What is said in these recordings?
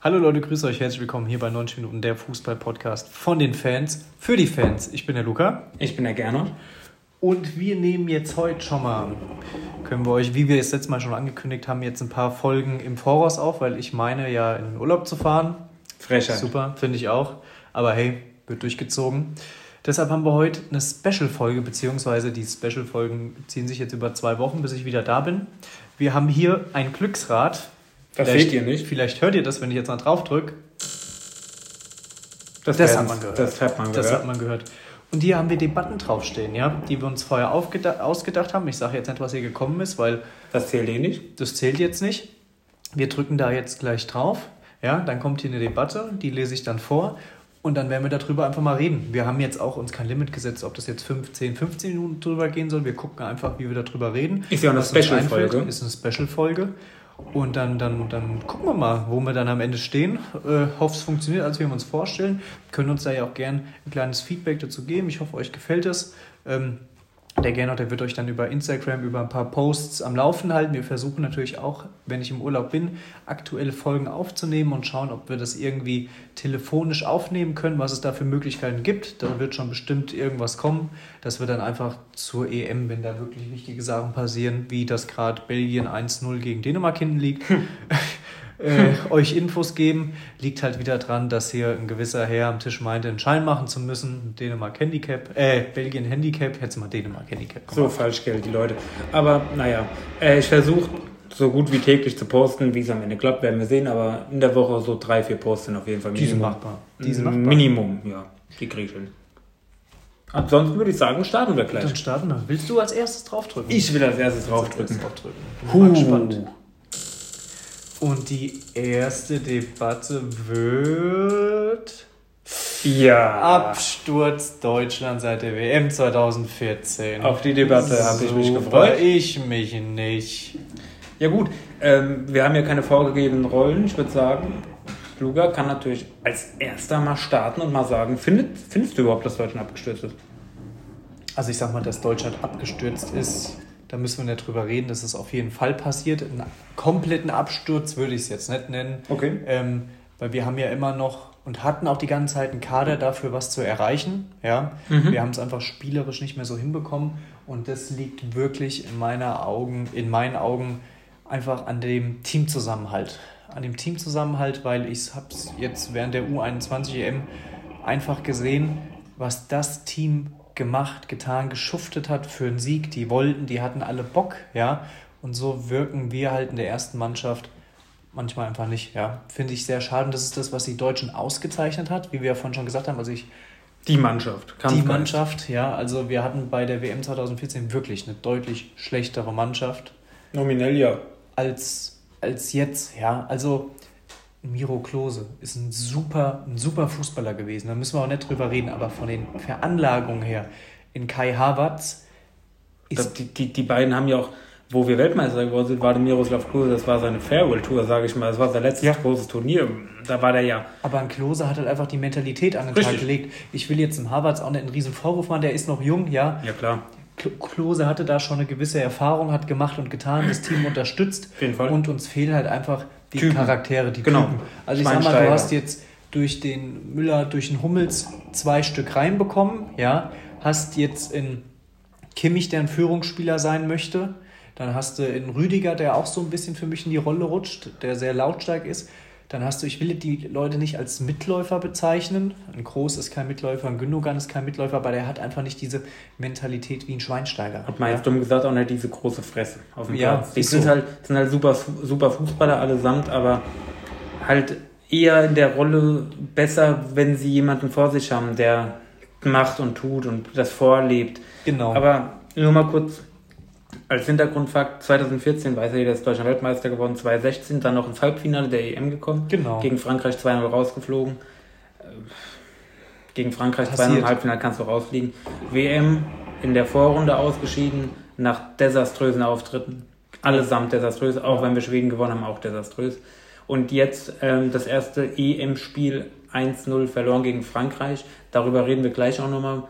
Hallo Leute, grüße euch, herzlich willkommen hier bei 90 Minuten der Fußball-Podcast von den Fans für die Fans. Ich bin der Luca. Ich bin der Gernot. Und wir nehmen jetzt heute schon mal, können wir euch, wie wir es letztes Mal schon angekündigt haben, jetzt ein paar Folgen im Voraus auf, weil ich meine ja in den Urlaub zu fahren. Frechheit. Super, finde ich auch. Aber hey, wird durchgezogen. Deshalb haben wir heute eine Special-Folge, beziehungsweise die Special-Folgen ziehen sich jetzt über zwei Wochen, bis ich wieder da bin. Wir haben hier ein Glücksrad. Das Vielleicht- seht ihr nicht. Vielleicht hört ihr das, wenn ich jetzt mal drauf drücke. Das, Das hat man gehört. Das hat man Das gehört. hat man gehört. Und hier haben wir Debatten draufstehen, ja, die wir uns vorher ausgedacht haben. Ich sage jetzt nicht, was hier gekommen ist, weil Das zählt eh nicht. das zählt jetzt nicht. Wir drücken da jetzt gleich drauf. Ja, dann kommt hier eine Debatte, die lese ich dann vor. Und dann werden wir darüber einfach mal reden. Wir haben jetzt auch uns kein Limit gesetzt, ob das jetzt 15, 15 Minuten drüber gehen soll. Wir gucken einfach, wie wir darüber reden. Ist ja auch eine Special-Folge. Ist eine Special-Folge. Und dann, dann, dann gucken wir mal, wo wir dann am Ende stehen. Äh, hoffe, es funktioniert, als wir uns vorstellen. Können uns da ja auch gern ein kleines Feedback dazu geben. Ich hoffe, euch gefällt es. Ähm, der Gernot, der wird euch dann über Instagram, über ein paar Posts am Laufen halten. Wir versuchen natürlich auch, wenn ich im Urlaub bin, aktuelle Folgen aufzunehmen und schauen, ob wir das irgendwie telefonisch aufnehmen können, was es da für Möglichkeiten gibt. Da wird schon bestimmt irgendwas kommen, dass wir dann einfach zur EM, wenn da wirklich wichtige Sachen passieren, wie das gerade Belgien 1-0 gegen Dänemark hinten liegt, äh, euch Infos geben. Liegt halt wieder dran, dass hier ein gewisser Herr am Tisch meinte, einen Schein machen zu müssen. Dänemark Handicap, äh, Belgien Handicap, hätte mal Dänemark Handicap So falsch Geld, die Leute. Aber naja, äh, ich versuche so gut wie täglich zu posten. Wie es am Ende klappt, werden wir sehen. Aber in der Woche so drei, vier Posts sind auf jeden Fall Die sind Minimum. machbar. Die sind machbar. Minimum, ja. Die kriege ich hin. Ansonsten würde ich sagen, starten wir gleich. Dann starten wir. Willst du als erstes draufdrücken? Ich will als erstes Als draufdrücken. erstes draufdrücken. Huh. Und die erste Debatte wird Ja. Absturz Deutschland seit der WM 2014. Auf die Debatte habe ich mich gefreut. Ich mich nicht. Ja gut, ähm, wir haben ja keine vorgegebenen Rollen. Ich würde sagen, Luga kann natürlich als erster mal starten und mal sagen, findet, findest du überhaupt, dass Deutschland abgestürzt ist? Also ich sag mal, dass Deutschland abgestürzt ist, da müssen wir nicht drüber reden, das ist auf jeden Fall passiert. Einen kompletten Absturz würde ich es jetzt nicht nennen. Okay. Ähm, weil wir haben ja immer noch und hatten auch die ganze Zeit einen Kader dafür, was zu erreichen. Ja? Mhm. Wir haben es einfach spielerisch nicht mehr so hinbekommen. Und das liegt wirklich in meiner Augen, in meinen Augen einfach an dem Teamzusammenhalt. An dem Teamzusammenhalt, weil ich habe es jetzt während der U21 EM einfach gesehen, was das Team gemacht, getan, geschuftet hat für einen Sieg. Die wollten, die hatten alle Bock, ja. Und so wirken wir halt in der ersten Mannschaft manchmal einfach nicht, ja. Finde ich sehr schade. Und das ist das, was die Deutschen ausgezeichnet hat, wie wir ja vorhin schon gesagt haben. Also ich, Die Mannschaft. die Kampfgeist. Mannschaft, ja, also wir hatten bei der WM 2014 wirklich eine deutlich schlechtere Mannschaft Nominell ja. als, als jetzt, ja. Also Miro Klose ist ein super, ein super Fußballer gewesen. Da müssen wir auch nicht drüber reden, aber von den Veranlagungen her in Kai Havertz ist die, die, die beiden haben ja auch, wo wir Weltmeister geworden sind, war der Miroslav Klose, das war seine Farewell-Tour, sage ich mal. Das war sein letztes Ja. großes Turnier. Da war der ja. Aber ein Klose hat halt einfach die Mentalität an den Richtig. Tag gelegt. Ich will jetzt dem Havertz auch nicht einen riesen Vorwurf machen, der ist noch jung, ja. Ja klar. Kl- Klose hatte da schon eine gewisse Erfahrung, hat gemacht und getan, das Team unterstützt. Auf jeden Fall. Und uns fehlen halt einfach die Typen. Charaktere, die Genau. Typen. Also ich sag mal, du hast jetzt durch den Müller, durch den Hummels zwei Stück reinbekommen, ja. Hast jetzt in Kimmich, der ein Führungsspieler sein möchte. Dann hast du in Rüdiger, der auch so ein bisschen für mich in die Rolle rutscht, der sehr lautstark ist. Dann hast du, ich will die Leute nicht als Mitläufer bezeichnen. Ein Groß ist kein Mitläufer, ein Gündogan ist kein Mitläufer, aber der hat einfach nicht diese Mentalität wie ein Schweinsteiger. Hat man jetzt dumm gesagt auch nicht diese große Fresse auf dem Ja, Platz. Die sind so. halt, sind halt super, super Fußballer allesamt, aber halt eher in der Rolle besser, wenn sie jemanden vor sich haben, der macht und tut und das vorlebt. Genau. Aber nur mal kurz als Hintergrundfakt, 2014 weiß ja jeder, ist Deutschland Weltmeister geworden, 2016 dann noch ins Halbfinale der EM gekommen, Genau. gegen Frankreich 2-0 rausgeflogen. Gegen Frankreich 2-0 Passiert. im Halbfinale kannst du rausfliegen. WM in der Vorrunde ausgeschieden, nach desaströsen Auftritten. Allesamt desaströs, auch wenn wir Schweden gewonnen haben, auch desaströs. Und jetzt ähm, das erste EM-Spiel 1-0 verloren gegen Frankreich. Darüber reden wir gleich auch nochmal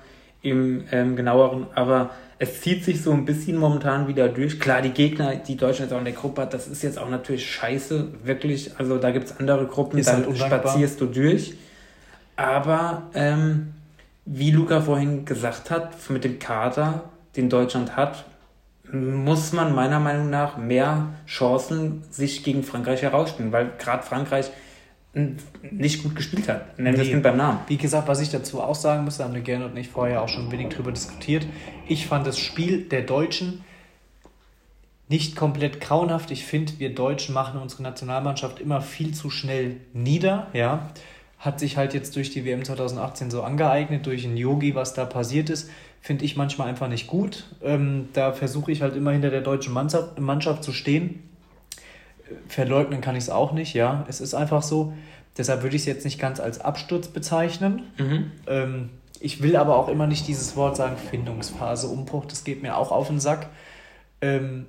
im ähm, genaueren. Aber es zieht sich so ein bisschen momentan wieder durch. Klar, die Gegner, die Deutschland jetzt auch in der Gruppe hat, das ist jetzt auch natürlich scheiße, wirklich. Also da gibt es andere Gruppen, da halt spazierst du durch. Aber ähm, wie Luca vorhin gesagt hat, mit dem Kader, den Deutschland hat, muss man meiner Meinung nach mehr Chancen sich gegen Frankreich herausspielen, weil gerade Frankreich nicht gut gespielt hat. Nennen nee. das beim Namen. Wie gesagt, was ich dazu auch sagen muss, da haben wir gerne und ich vorher auch schon ein wenig drüber diskutiert. Ich fand das Spiel der Deutschen nicht komplett grauenhaft. Ich finde, wir Deutschen machen unsere Nationalmannschaft immer viel zu schnell nieder. Ja. Hat sich halt jetzt durch die WM 2018 so angeeignet, durch ein Yogi, was da passiert ist finde ich manchmal einfach nicht gut. Ähm, da versuche ich halt immer hinter der deutschen Mannschaft, Mannschaft zu stehen. Verleugnen kann ich es auch nicht, ja. Es ist einfach so. Deshalb würde ich es jetzt nicht ganz als Absturz bezeichnen. Mhm. Ähm, ich will aber auch immer nicht dieses Wort sagen, Findungsphase, Umbruch, das geht mir auch auf den Sack. Ähm,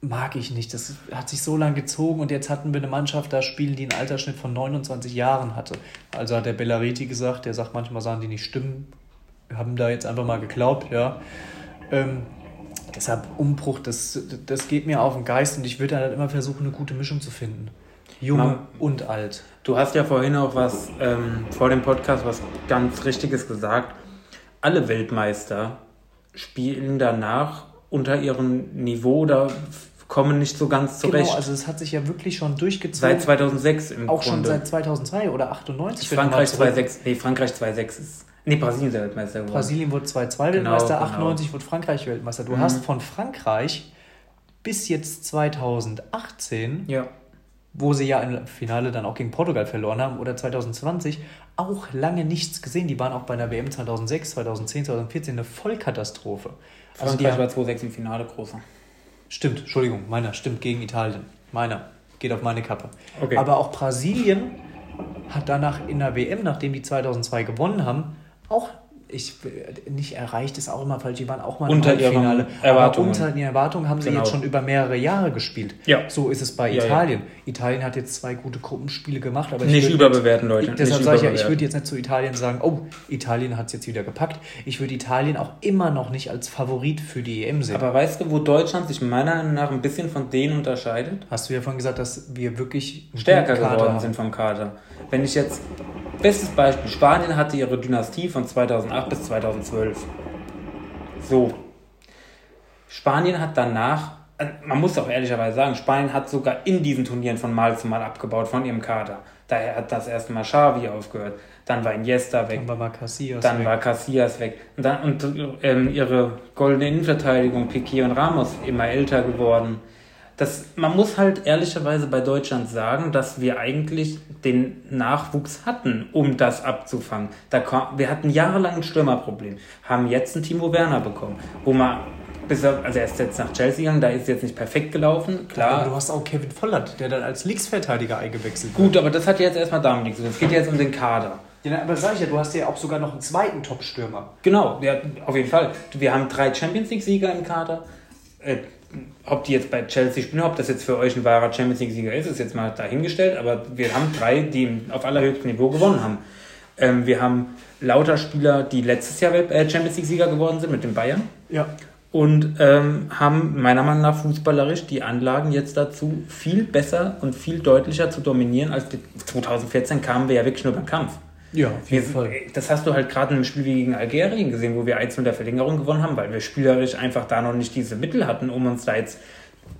mag ich nicht. Das hat sich so lange gezogen und jetzt hatten wir eine Mannschaft, da spielen, die einen Altersschnitt von 29 Jahren hatte. Also hat der Bellariti gesagt, der sagt, manchmal sagen die nicht stimmen, haben da jetzt einfach mal geglaubt, ja. Ähm, deshalb Umbruch, das, das geht mir auf den Geist und ich würde dann halt immer versuchen, eine gute Mischung zu finden. Jung Man, und alt. Du hast ja vorhin auch was ähm, vor dem Podcast was ganz Richtiges gesagt. Alle Weltmeister spielen danach unter ihrem Niveau oder kommen nicht so ganz zurecht. Genau, also es hat sich ja wirklich schon durchgezogen. Seit 2006 im Auch Grunde. schon seit 2002 oder 98. Frankreich 2,6. Nee, Frankreich 2,6 ist Nee, Brasilien ist Weltmeister geworden. Brasilien wurde 2-2 Weltmeister, genau, 98 genau. wurde Frankreich Weltmeister. Du mhm. hast von Frankreich bis jetzt 2018, ja. wo sie ja im Finale dann auch gegen Portugal verloren haben, oder 2020, auch lange nichts gesehen. Die waren auch bei der WM 2006, 2010, 2014 eine Vollkatastrophe. Also Frankreich war 2-6 im Finale großer. Stimmt, Entschuldigung, meiner stimmt gegen Italien. Meiner geht auf meine Kappe. Okay. Aber auch Brasilien hat danach in der WM, nachdem die 2002 gewonnen haben, auch ich nicht erreicht ist auch immer falsch, die waren auch mal unter im Finale. Aber unter den Erwartungen haben sie genau. jetzt schon über mehrere Jahre gespielt. Ja. So ist es bei ja, Italien. Ja. Italien hat jetzt zwei gute Gruppenspiele gemacht, aber nicht überbewerten, Leute. Deshalb sage ich ja, ich würde jetzt nicht zu Italien sagen, oh, Italien hat es jetzt wieder gepackt. Ich würde Italien auch immer noch nicht als Favorit für die EM sehen. Aber weißt du, wo Deutschland sich meiner Meinung nach ein bisschen von denen unterscheidet? Hast du ja vorhin gesagt, dass wir wirklich stärker geworden haben. sind vom Kader. Wenn ich jetzt Bestes Beispiel, Spanien hatte ihre Dynastie von 2008 bis 2012. So. Spanien hat danach, äh, man muss auch ehrlicherweise sagen, Spanien hat sogar in diesen Turnieren von Mal zu Mal abgebaut von ihrem Kader. Daher hat das erste Mal Xavi aufgehört, dann war Iniesta weg, dann war Casillas dann weg. war Casillas weg und dann und ähm, ihre goldene Innenverteidigung Piquet und Ramos immer älter geworden das, man muss halt ehrlicherweise bei Deutschland sagen, dass wir eigentlich den Nachwuchs hatten, um das abzufangen. Da kam, wir hatten jahrelang ein Stürmerproblem, haben jetzt einen Timo Werner bekommen, wo man bis er, also er ist jetzt nach Chelsea gegangen, da ist jetzt nicht perfekt gelaufen, klar. Aber du hast auch Kevin Volland, der dann als Linksverteidiger eingewechselt wird. Gut, aber das hat jetzt erstmal damit nichts zu tun. Es geht jetzt um den Kader. Ja, aber sag ich ja, du hast ja auch sogar noch einen zweiten Top-Stürmer. Genau, ja, auf jeden Fall. Wir haben drei Champions League-Sieger im Kader. Äh, ob die jetzt bei Chelsea spielen, ob das jetzt für euch ein wahrer Champions League-Sieger ist, ist jetzt mal dahingestellt, aber wir haben drei, die auf allerhöchstem Niveau gewonnen haben. Ähm, wir haben lauter Spieler, die letztes Jahr äh, Champions League-Sieger geworden sind mit den Bayern. Ja. Und ähm, haben meiner Meinung nach fußballerisch die Anlagen jetzt dazu, viel besser und viel deutlicher zu dominieren, als 2014 kamen wir ja wirklich nur beim Kampf. Ja, auf jeden Fall. Das hast du halt gerade in einem Spiel gegen Algerien gesehen, wo wir 1 mit der Verlängerung gewonnen haben, weil wir spielerisch einfach da noch nicht diese Mittel hatten, um uns da jetzt.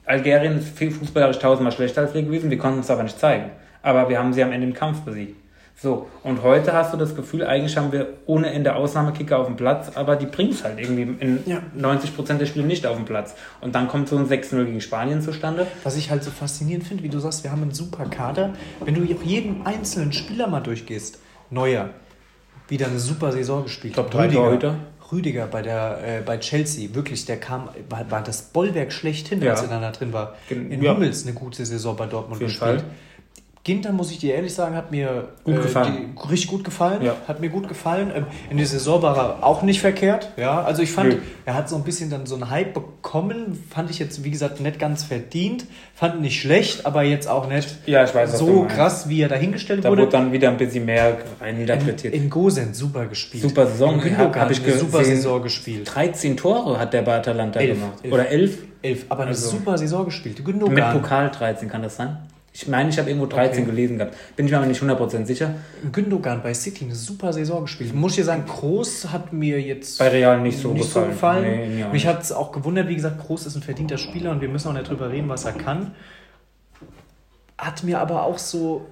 Algerien ist fußballerisch tausendmal schlechter als wir gewesen, wir konnten es aber nicht zeigen. Aber wir haben sie am Ende im Kampf besiegt. So, und heute hast du das Gefühl, eigentlich haben wir ohne Ende Ausnahmekicker auf dem Platz, aber die bringen es halt irgendwie in ja. 90% der Spiele nicht auf dem Platz. Und dann kommt so ein 6-0 gegen Spanien zustande. Was ich halt so faszinierend finde, wie du sagst, wir haben einen super Kader. Wenn du jeden einzelnen Spieler mal durchgehst, Neuer. Wieder eine super Saison gespielt. Top 3 Rüdiger, Rüdiger bei, der, äh, bei Chelsea, wirklich, der kam, war, war das Bollwerk schlechthin, ja. als er dann da drin war. In ja. Hummels eine gute Saison bei Dortmund gespielt. Fall. Ginter, muss ich dir ehrlich sagen, hat mir Gut äh, gefallen. Die, richtig gut gefallen. Ja. Hat mir gut gefallen. Ähm, in der Saison war er auch nicht verkehrt. Ja, also ich fand, Nö. er hat so ein bisschen dann so einen Hype bekommen. Fand ich jetzt, wie gesagt, nicht ganz verdient. Fand nicht schlecht, aber jetzt auch nicht Ja, weiß, so krass, wie er dahingestellt Da wurde. wurde dann wieder ein bisschen mehr in, reininterpretiert. in Gosen super gespielt. Super Saison. In Gündogan Hab ich eine super. Saison gespielt. 13 Tore hat der bei Atalanta Elf, gemacht. elf. Oder 11? Elf, aber eine Also- super Saison gespielt. Mit Gündogan. Pokal 13 kann das sein? Ich meine, ich habe irgendwo 13 Okay. gelesen gehabt. Bin ich mir aber nicht 100% sicher. Gündogan bei City eine super Saison gespielt. Muss ich dir sagen, Groß hat mir jetzt Bei Real nicht so nicht gefallen. so gefallen. Nee, Mich hat es auch gewundert, wie gesagt, Groß ist ein verdienter Spieler und wir müssen auch nicht drüber reden, was er kann. Hat mir aber auch so.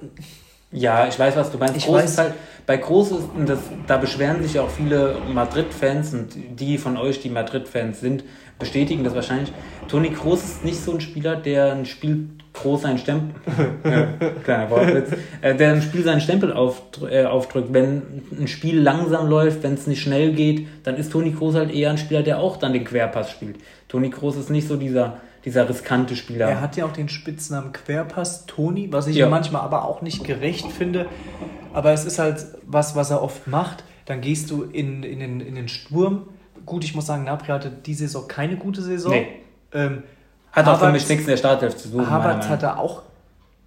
Ja, ich weiß, was du meinst. Ich Groß weiß- ist halt, bei Groß ist, und das, da beschweren sich auch viele Madrid-Fans und die von euch, die Madrid-Fans sind, bestätigen das wahrscheinlich. Toni Kroos ist nicht so ein Spieler, der ein Spiel groß seinen Stempel, ja, kleiner Wortwitz, äh, der ein Spiel seinen Stempel aufdr äh, aufdrückt. Wenn ein Spiel langsam läuft, wenn es nicht schnell geht, dann ist Toni Kroos halt eher ein Spieler, der auch dann den Querpass spielt. Toni Kroos ist nicht so dieser, dieser riskante Spieler. Er hat ja auch den Spitznamen Querpass Toni, was ich Ja. manchmal aber auch nicht gerecht finde. Aber es ist halt was, was er oft macht. Dann gehst du in, in, den, in den Sturm. Gut, ich muss sagen, Napri hatte diese Saison keine gute Saison. Nee. Ähm, hat auch für Havertz- mich nichts in der Startelf zu suchen. Havertz hatte auch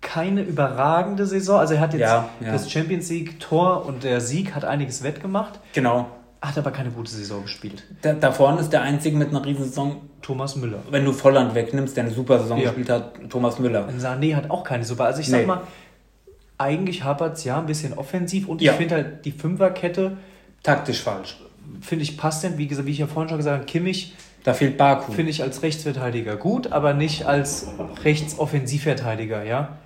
keine überragende Saison. Also er hat jetzt Ja, ja. das Champions League Tor und der Sieg hat einiges wettgemacht, Genau. hat aber keine gute Saison gespielt. Da, da vorne ist der einzige mit einer Riesensaison, Thomas Müller. wenn du Volland wegnimmst, der eine super Saison Ja. gespielt hat, Thomas Müller. Und Sané hat auch keine super. Also ich sag Nee. mal, eigentlich hapert's ja ein bisschen offensiv und ich finde halt die Fünferkette, Taktisch falsch. finde ich passt denn, wie, gesagt, wie ich ja vorhin schon gesagt habe, Kimmich Da fehlt Baku. finde ich als Rechtsverteidiger gut, aber nicht als Rechtsoffensivverteidiger, ja.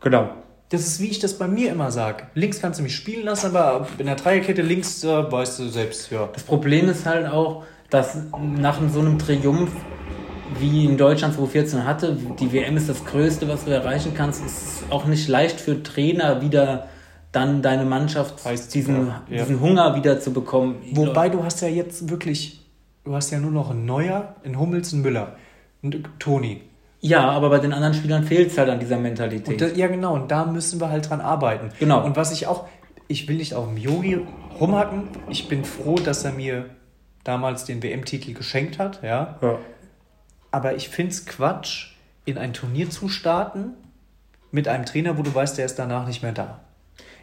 Genau. Das ist, wie ich das bei mir immer sage. Links kannst du mich spielen lassen, aber in der Dreierkette links äh, weißt du selbst, ja. Das Problem ist halt auch, dass nach so einem Triumph wie in Deutschland 2014 hatte, die WM ist das Größte, was du erreichen kannst, ist auch nicht leicht für Trainer wieder dann deine Mannschaft Heißt, diesen, ja, ja. diesen Hunger wieder zu bekommen. Wobei du hast ja jetzt wirklich, du hast ja nur noch einen Neuer, einen Hummels, einen Müller, einen Toni. Ja, aber bei den anderen Spielern fehlt es halt an dieser Mentalität. Und das, ja, genau, und da müssen wir halt dran arbeiten. Genau. Und was ich auch, ich will nicht auf dem Yogi rumhacken. Ich bin froh, dass er mir damals den WM-Titel geschenkt hat, ja. ja. Aber ich finde es Quatsch, in ein Turnier zu starten mit einem Trainer, wo du weißt, der ist danach nicht mehr da.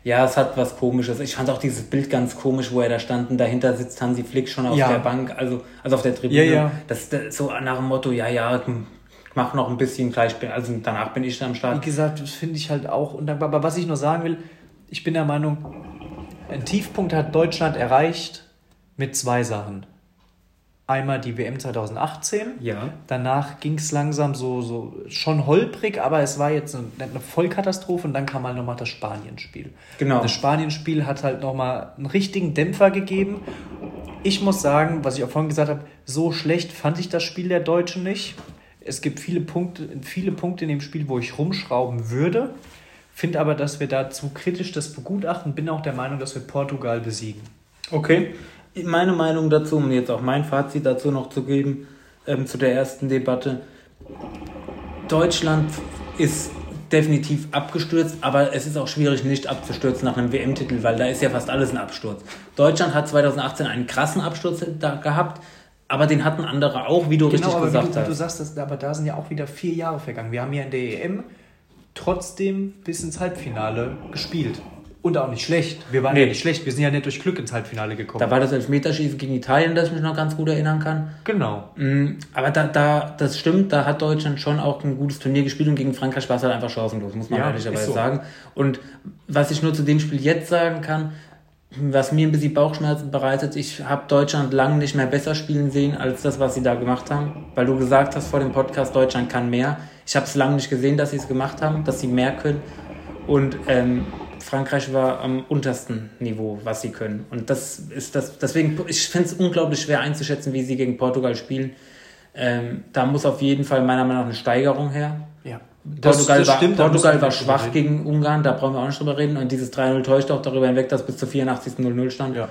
Ja, es hat was Komisches. Ich fand auch dieses Bild ganz komisch, wo er da stand und dahinter sitzt Hansi Flick schon auf Ja. der Bank, also, also auf der Tribüne. Ja, ja. Das, das so nach dem Motto, ja, ja, mach noch ein bisschen gleich, bin- also danach bin ich dann am Wie Start. gesagt, das finde ich halt auch undankbar. Aber was ich nur sagen will, ich bin der Meinung, ein Tiefpunkt hat Deutschland erreicht mit zwei Sachen. Einmal die WM 2018. Ja. Danach ging es langsam so, so schon holprig, aber es war jetzt eine, eine Vollkatastrophe und dann kam halt nochmal das Spanienspiel. Genau. Das Spanienspiel hat halt nochmal einen richtigen Dämpfer gegeben. Ich muss sagen, was ich auch vorhin gesagt habe, so schlecht fand ich das Spiel der Deutschen nicht. Es gibt viele Punkte, viele Punkte in dem Spiel, wo ich rumschrauben würde. Finde aber, dass wir da zu kritisch das begutachten. Bin auch der Meinung, dass wir Portugal besiegen. Okay. Meine Meinung dazu, um jetzt auch mein Fazit dazu noch zu geben, ähm, zu der ersten Debatte. Deutschland ist definitiv abgestürzt, aber es ist auch schwierig, nicht abzustürzen nach einem WM-Titel, weil da ist ja fast alles ein Absturz. Deutschland hat 2018 einen krassen Absturz da gehabt, aber den hatten andere auch, wie du richtig Genau, aber gesagt wie du, wie du hast. sagst, das, aber da sind ja auch wieder vier Jahre vergangen. Wir haben ja in der EM trotzdem bis ins Halbfinale gespielt. Und auch nicht schlecht. Wir waren Nee. ja nicht schlecht. Wir sind ja nicht durch Glück ins Halbfinale gekommen. Da war das Elfmeterschießen gegen Italien, das ich mich noch ganz gut erinnern kann. genau. Mm, Aber da, da, das stimmt, da hat Deutschland schon auch ein gutes Turnier gespielt und gegen Frankreich war es halt einfach chancenlos, muss man Ja, ehrlicherweise so. sagen. Und was ich nur zu dem Spiel jetzt sagen kann, was mir ein bisschen Bauchschmerzen bereitet, ich habe Deutschland lange nicht mehr besser spielen sehen als das, was sie da gemacht haben. Weil du gesagt hast vor dem Podcast, Deutschland kann mehr. Ich habe es lange nicht gesehen, dass sie es gemacht haben, dass sie mehr können. Und ähm, Frankreich war am untersten Niveau, was sie können. Und das ist das, deswegen, ich finde es unglaublich schwer einzuschätzen, wie sie gegen Portugal spielen. Ähm, da muss auf jeden Fall meiner Meinung nach eine Steigerung her. Ja. Portugal, war, da müssen Portugal war schwach gegen Ungarn, da brauchen wir auch nicht drüber reden. Und dieses 3-0 täuscht auch darüber hinweg, dass bis zur 84. 0-0 stand. Ja.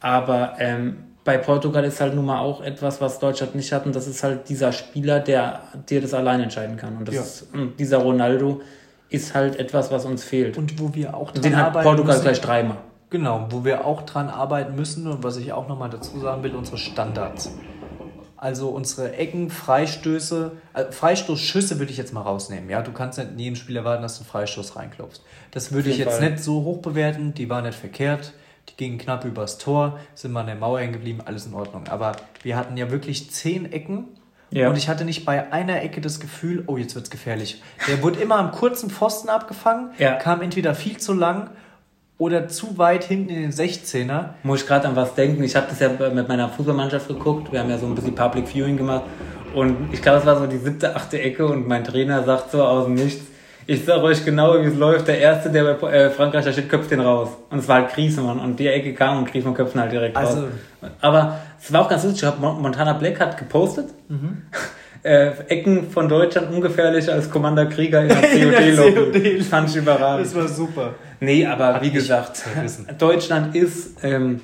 Aber ähm, bei Portugal ist halt nun mal auch etwas, was Deutschland nicht hat. Und das ist halt dieser Spieler, der dir das allein entscheiden kann. Und das Ja. ist und dieser Ronaldo. Ist halt etwas, was uns fehlt. Und wo wir auch dran Den hat Portugal müssen. gleich dreimal. Genau, wo wir auch dran arbeiten müssen und was ich auch nochmal dazu sagen will, unsere Standards. Also unsere Ecken, Freistöße, also Freistoßschüsse würde ich jetzt mal rausnehmen. Ja, du kannst nicht in jedem Spiel erwarten, dass du einen Freistoß reinklopfst. Das würde ich jetzt Fall. nicht so hoch bewerten. Die waren nicht verkehrt. Die gingen knapp übers Tor, sind mal an der Mauer hängen geblieben, alles in Ordnung. Aber wir hatten ja wirklich zehn Ecken ja. Und ich hatte nicht bei einer Ecke das Gefühl, oh, jetzt wird es gefährlich. Der wurde immer am kurzen Pfosten abgefangen, ja. kam entweder viel zu lang oder zu weit hinten in den 16er. Muss ich gerade an was denken. Ich habe das ja mit meiner Fußballmannschaft geguckt. Wir haben ja so ein bisschen Public Viewing gemacht. Und ich glaube, es war so die siebte, achte Ecke und mein Trainer sagt so aus dem Nichts, ich sag euch genau, wie es läuft. Der Erste, der bei äh, Frankreich da steht, köpft den raus. Und es war halt Griezmann. Und die Ecke kam und Griezmann köpft halt direkt also, raus. Aber es war auch ganz lustig. Montana Black hat gepostet. Mhm. Äh, Ecken von Deutschland ungefährlicher als Commander Krieger in der COD-Lobby. Fand ich überragend. Das war super. Nee, aber Hat wie gesagt, Deutschland ist ähm,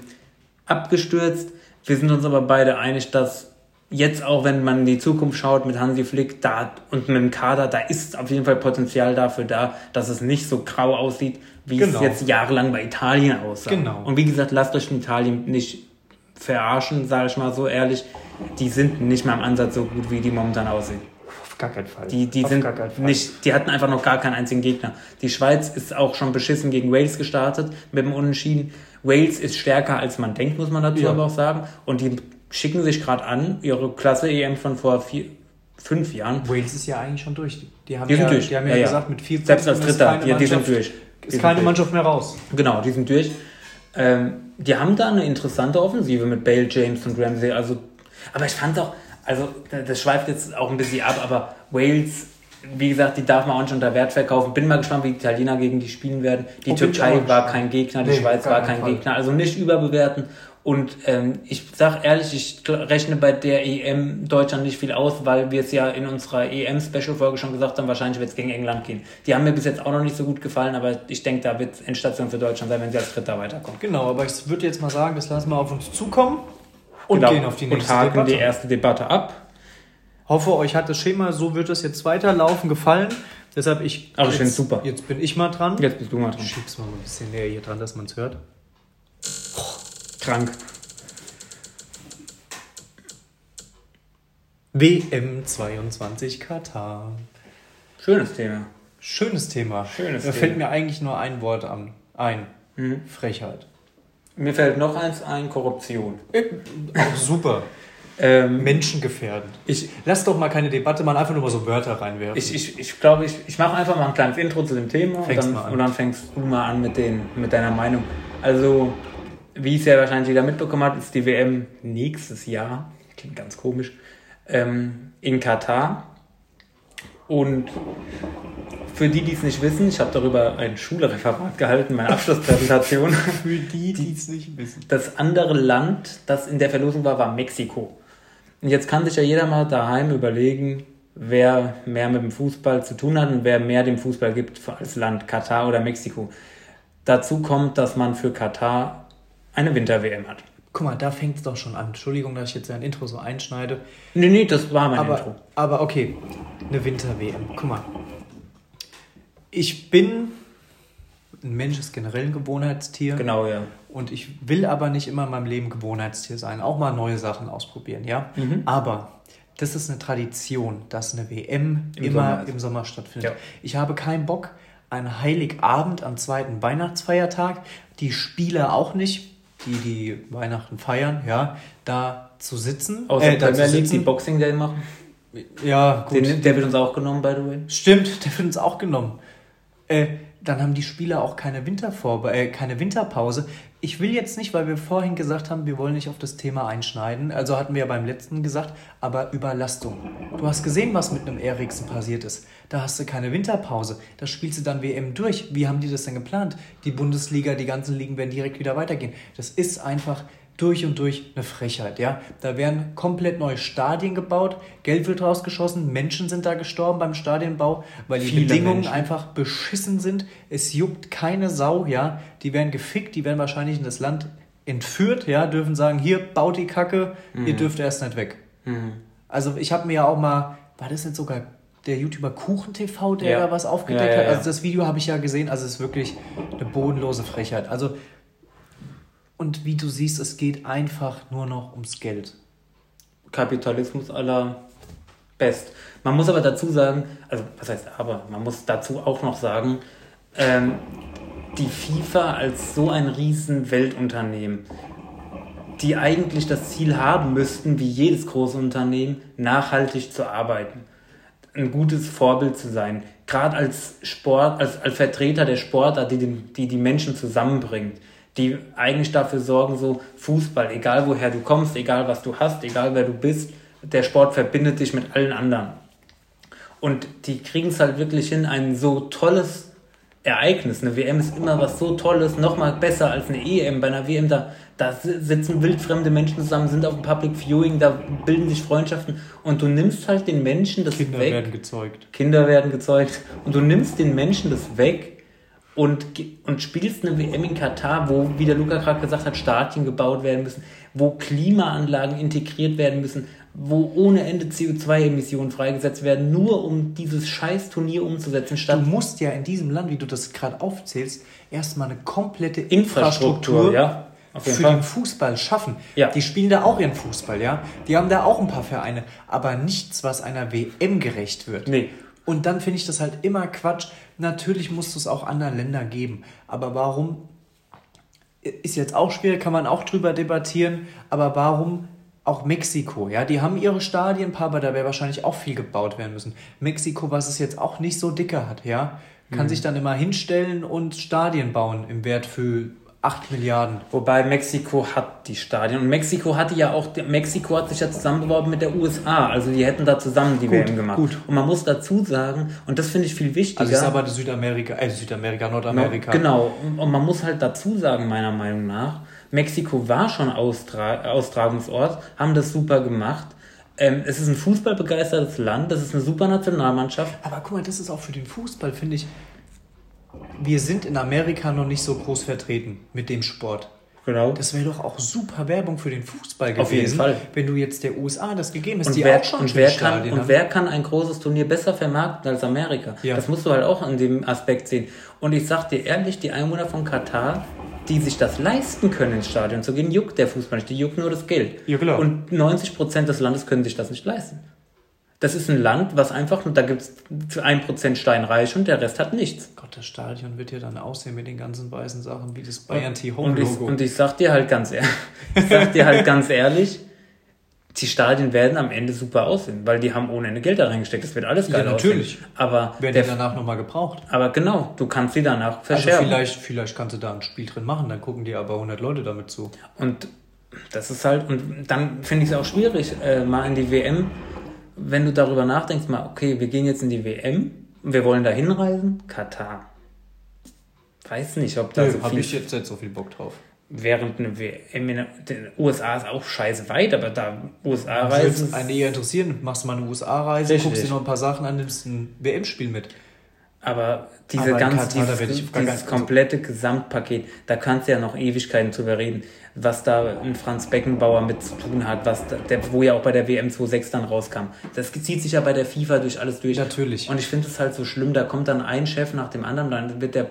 abgestürzt. Wir sind uns aber beide einig, dass jetzt auch, wenn man in die Zukunft schaut mit Hansi Flick da und mit dem Kader, da ist auf jeden Fall Potenzial dafür da, dass es nicht so grau aussieht, wie genau. es jetzt jahrelang bei Italien aussah. Genau. Und wie gesagt, lasst euch in Italien nicht verarschen, sage ich mal so ehrlich. Die sind nicht mal im Ansatz so gut, wie die momentan aussehen. Auf gar keinen Fall. Die, die sind nicht, die hatten einfach noch gar keinen einzigen Gegner. Die Schweiz ist auch schon beschissen gegen Wales gestartet mit dem Unentschieden. Wales ist stärker als man denkt, muss man dazu ja. aber auch sagen. Und die schicken sich gerade an, ihre Klasse EM von vor vier, fünf Jahren. Wales ist ja eigentlich schon durch. Die haben die ja, durch. Die haben ja, ja gesagt, mit vier Selbst als Dritter, die, die, sind durch. Ist keine. Mannschaft mehr raus. Genau, die sind durch. Ähm, die haben da eine interessante Offensive mit Bale, James und Ramsey. Also, aber ich fand auch, also das schweift jetzt auch ein bisschen ab, aber Wales, wie gesagt, die darf man auch nicht unter Wert verkaufen. Bin mal gespannt, wie die Italiener gegen die spielen werden. Die oh, Türkei war kein Gegner, die nee, Schweiz war kein Fall. Gegner. Also nicht überbewerten. Und ähm, ich sag ehrlich, ich rechne bei der EM Deutschland nicht viel aus, weil wir es ja in unserer EM-Special-Folge schon gesagt haben, wahrscheinlich wird es gegen England gehen. Die haben mir bis jetzt auch noch nicht so gut gefallen, aber ich denke, da wird Endstation für Deutschland sein, wenn sie als Dritter weiterkommen. Genau, aber ich würde jetzt mal sagen, das lassen wir auf uns zukommen und genau. gehen auf die nächste und haken Debatte. die erste Debatte ab. Hoffe, euch hat das Schema, so wird es jetzt weiterlaufen, gefallen. Deshalb ich. Also ich finde super. Jetzt bin ich mal dran. Jetzt bist du mal dran. Schieb's mal ein bisschen näher hier dran, dass man es hört. Krank. WM 22 Katar. Schönes Thema. Schönes Thema. Schönes da Thema. fällt mir eigentlich nur ein Wort an. Ein. Mhm. Frechheit. Mir fällt noch eins ein, Korruption. Äh, auch super. ähm, Menschengefährdend. Ich, Lass doch mal keine Debatte machen, einfach nur mal so Wörter reinwerfen. Ich, ich, ich glaube, ich, ich mache einfach mal ein kleines Intro zu dem Thema und dann, und dann, fängst du mal an mit, den, mit deiner Meinung. Also, wie es ja wahrscheinlich jeder mitbekommen hat, ist die WM nächstes Jahr, klingt ganz komisch, ähm, in Katar. Und für die, die es nicht wissen, ich habe darüber ein Schulreferat gehalten, meine Abschlusspräsentation. für die, die es nicht wissen. Das andere Land, das in der Verlosung war, war Mexiko. Und jetzt kann sich ja jeder mal daheim überlegen, wer mehr mit dem Fußball zu tun hat und wer mehr dem Fußball gibt als Land, Katar oder Mexiko. Dazu kommt, dass man für Katar eine Winter-WM hat. Guck mal, da fängt es doch schon an. Entschuldigung, dass ich jetzt ein Intro so einschneide. Nee, nee, das war mein aber, Intro. Aber okay, eine Winter-WM. Guck mal. Ich bin ein Mensch ist generell ein Gewohnheitstier. Genau, ja. Und ich will aber nicht immer in meinem Leben Gewohnheitstier sein. Auch mal neue Sachen ausprobieren, ja. Mhm. Aber das ist eine Tradition, dass eine WM Im immer Sommer. im Sommer stattfindet. Ja. Ich habe keinen Bock, an Heiligabend am zweiten Weihnachtsfeiertag, die Spiele auch nicht, die die Weihnachten feiern, ja, da zu sitzen. Außer äh, Premier League, die Boxing Day machen. Ja, gut. Den, der wird uns auch genommen, by the way. Stimmt, der wird uns auch genommen. Äh, dann haben die Spieler auch keine Wintervorbe äh, keine Winterpause. Ich will jetzt nicht, weil wir vorhin gesagt haben, wir wollen nicht auf das Thema einschneiden. Also hatten wir ja beim letzten gesagt, aber Überlastung. Du hast gesehen, was mit einem Eriksen passiert ist. Da hast du keine Winterpause. Da spielst du dann WM durch. Wie haben die das denn geplant? Die Bundesliga, die ganzen Ligen werden direkt wieder weitergehen. Das ist einfach durch und durch eine Frechheit, ja. Da werden komplett neue Stadien gebaut, Geld wird rausgeschossen, Menschen sind da gestorben beim Stadienbau, weil die Viele Bedingungen Menschen. einfach beschissen sind. Es juckt keine Sau, ja. Die werden gefickt, die werden wahrscheinlich in das Land entführt, ja, dürfen sagen, hier baut die Kacke, mhm. ihr dürft erst nicht weg. Mhm. Also ich habe mir ja auch mal, war das jetzt sogar der YouTuber KuchenTV, der Ja. da was aufgedeckt Ja, ja, hat. Also das Video habe ich ja gesehen, also es ist wirklich eine bodenlose Frechheit. Also und wie du siehst, es geht einfach nur noch ums Geld. Kapitalismus aller Best. Man muss aber dazu sagen, also was heißt aber, man muss dazu auch noch sagen, ähm, die FIFA als so ein riesen Weltunternehmen, die eigentlich das Ziel haben müssten, wie jedes große Unternehmen, nachhaltig zu arbeiten. Ein gutes Vorbild zu sein. Gerade als Sport, als, als Vertreter der Sportart, die, die die Menschen zusammenbringt. Die eigentlich dafür sorgen, so Fußball, egal woher du kommst, egal was du hast, egal wer du bist, der Sport verbindet dich mit allen anderen. Und die kriegen es halt wirklich hin, ein so tolles Ereignis. Eine WM ist immer was so Tolles, nochmal besser als eine EM. Bei einer WM, da, da si- sitzen wildfremde Menschen zusammen, sind auf dem Public Viewing, da bilden sich Freundschaften und du nimmst halt den Menschen das Kinder weg. werden gezeugt. Kinder werden gezeugt und du nimmst den Menschen das weg und, und spielst eine WM in Katar, wo, wie der Luca gerade gesagt hat, Stadien gebaut werden müssen, wo Klimaanlagen integriert werden müssen, wo ohne Ende CO2-Emissionen freigesetzt werden, nur um dieses scheiß Turnier umzusetzen, Du statt musst ja in diesem Land, wie du das gerade aufzählst, erstmal eine komplette Infrastruktur, Infrastruktur ja, für Fall. den Fußball schaffen. Ja. Die spielen da auch ihren Fußball, ja. Die haben da auch ein paar Vereine, aber nichts, was einer WM gerecht wird. Nee. Und dann finde ich das halt immer Quatsch. Natürlich musst du es auch anderen Ländern geben. Aber warum ist jetzt auch schwierig, kann man auch drüber debattieren, aber warum auch Mexiko, ja, die haben ihre Stadien, aber da wäre wahrscheinlich auch viel gebaut werden müssen. Mexiko, was es jetzt auch nicht so dicker hat, ja, kann sich dann immer hinstellen und Stadien bauen im Wert für 8 Milliarden. Wobei Mexiko hat die Stadien und Mexiko hatte ja auch, Mexiko hat sich ja zusammengeworben mit der USA, also die hätten da zusammen die Gut, WM gemacht. gut. Und man muss dazu sagen, und das finde ich viel wichtiger. Also ist aber Südamerika, äh, Südamerika, Nordamerika. Genau, und man muss halt dazu sagen, meiner Meinung nach, Mexiko war schon Austra Austragungsort, haben das super gemacht. Ähm, es ist ein fußballbegeistertes Land, das ist eine super Nationalmannschaft. Aber guck mal, das ist auch für den Fußball, finde ich. Wir sind in Amerika noch nicht so groß vertreten mit dem Sport. Genau. Das wäre doch auch super Werbung für den Fußball gewesen. Auf jeden Fall. Wenn du jetzt der USA das gegeben hast, Und, die wer, auch schon und, wer kann, und wer kann ein großes Turnier besser vermarkten als Amerika? Ja. Das musst du halt auch an dem Aspekt sehen. Und ich sag dir ehrlich, die Einwohner von Katar, die sich das leisten können, ins Stadion zu gehen, juckt der Fußball nicht. Die juckt nur das Geld. Ja, klar. Und 90 Prozent des Landes können sich das nicht leisten. Das ist ein Land, was einfach, da gibt es 1% steinreich und der Rest hat nichts. Gott, das Stadion wird ja dann aussehen mit den ganzen weißen Sachen wie das Bayern T Und und ich sag dir halt ganz ehrlich, ich sag dir halt ganz ehrlich, die Stadien werden am Ende super aussehen, weil die haben ohne Ende Geld da reingesteckt. Das wird alles Ja, geil natürlich. aussehen. Aber, Werden der, die danach nochmal gebraucht? aber genau, du kannst sie danach Also verschärfen. vielleicht, vielleicht kannst du da ein Spiel drin machen, dann gucken dir aber 100 Leute damit zu. Und das ist halt, und dann finde ich es auch schwierig, äh, mal in die WM, wenn du darüber nachdenkst, mal, okay, wir gehen jetzt in die WM, wir wollen da hinreisen, Katar. Weiß nicht, ob da so habe viel ich jetzt nicht so viel Bock drauf. während eine WM in den USA ist auch scheiße weit, aber da Würde USA-Reisen. es einen eher interessieren, machst mal eine USA-Reise, guckst dir noch ein paar Sachen an, nimmst ein WM-Spiel mit. Aber diese Aber ganz, Katar, dieses, dieses komplette Gesamtpaket, da kannst du ja noch Ewigkeiten drüber reden, was da ein Franz Beckenbauer mit zu tun hat, was da, der, wo ja auch bei der WM 26 dann rauskam. Das zieht sich ja bei der FIFA durch alles durch. Natürlich. Und ich finde es halt so schlimm, da kommt dann ein Chef nach dem anderen, dann wird der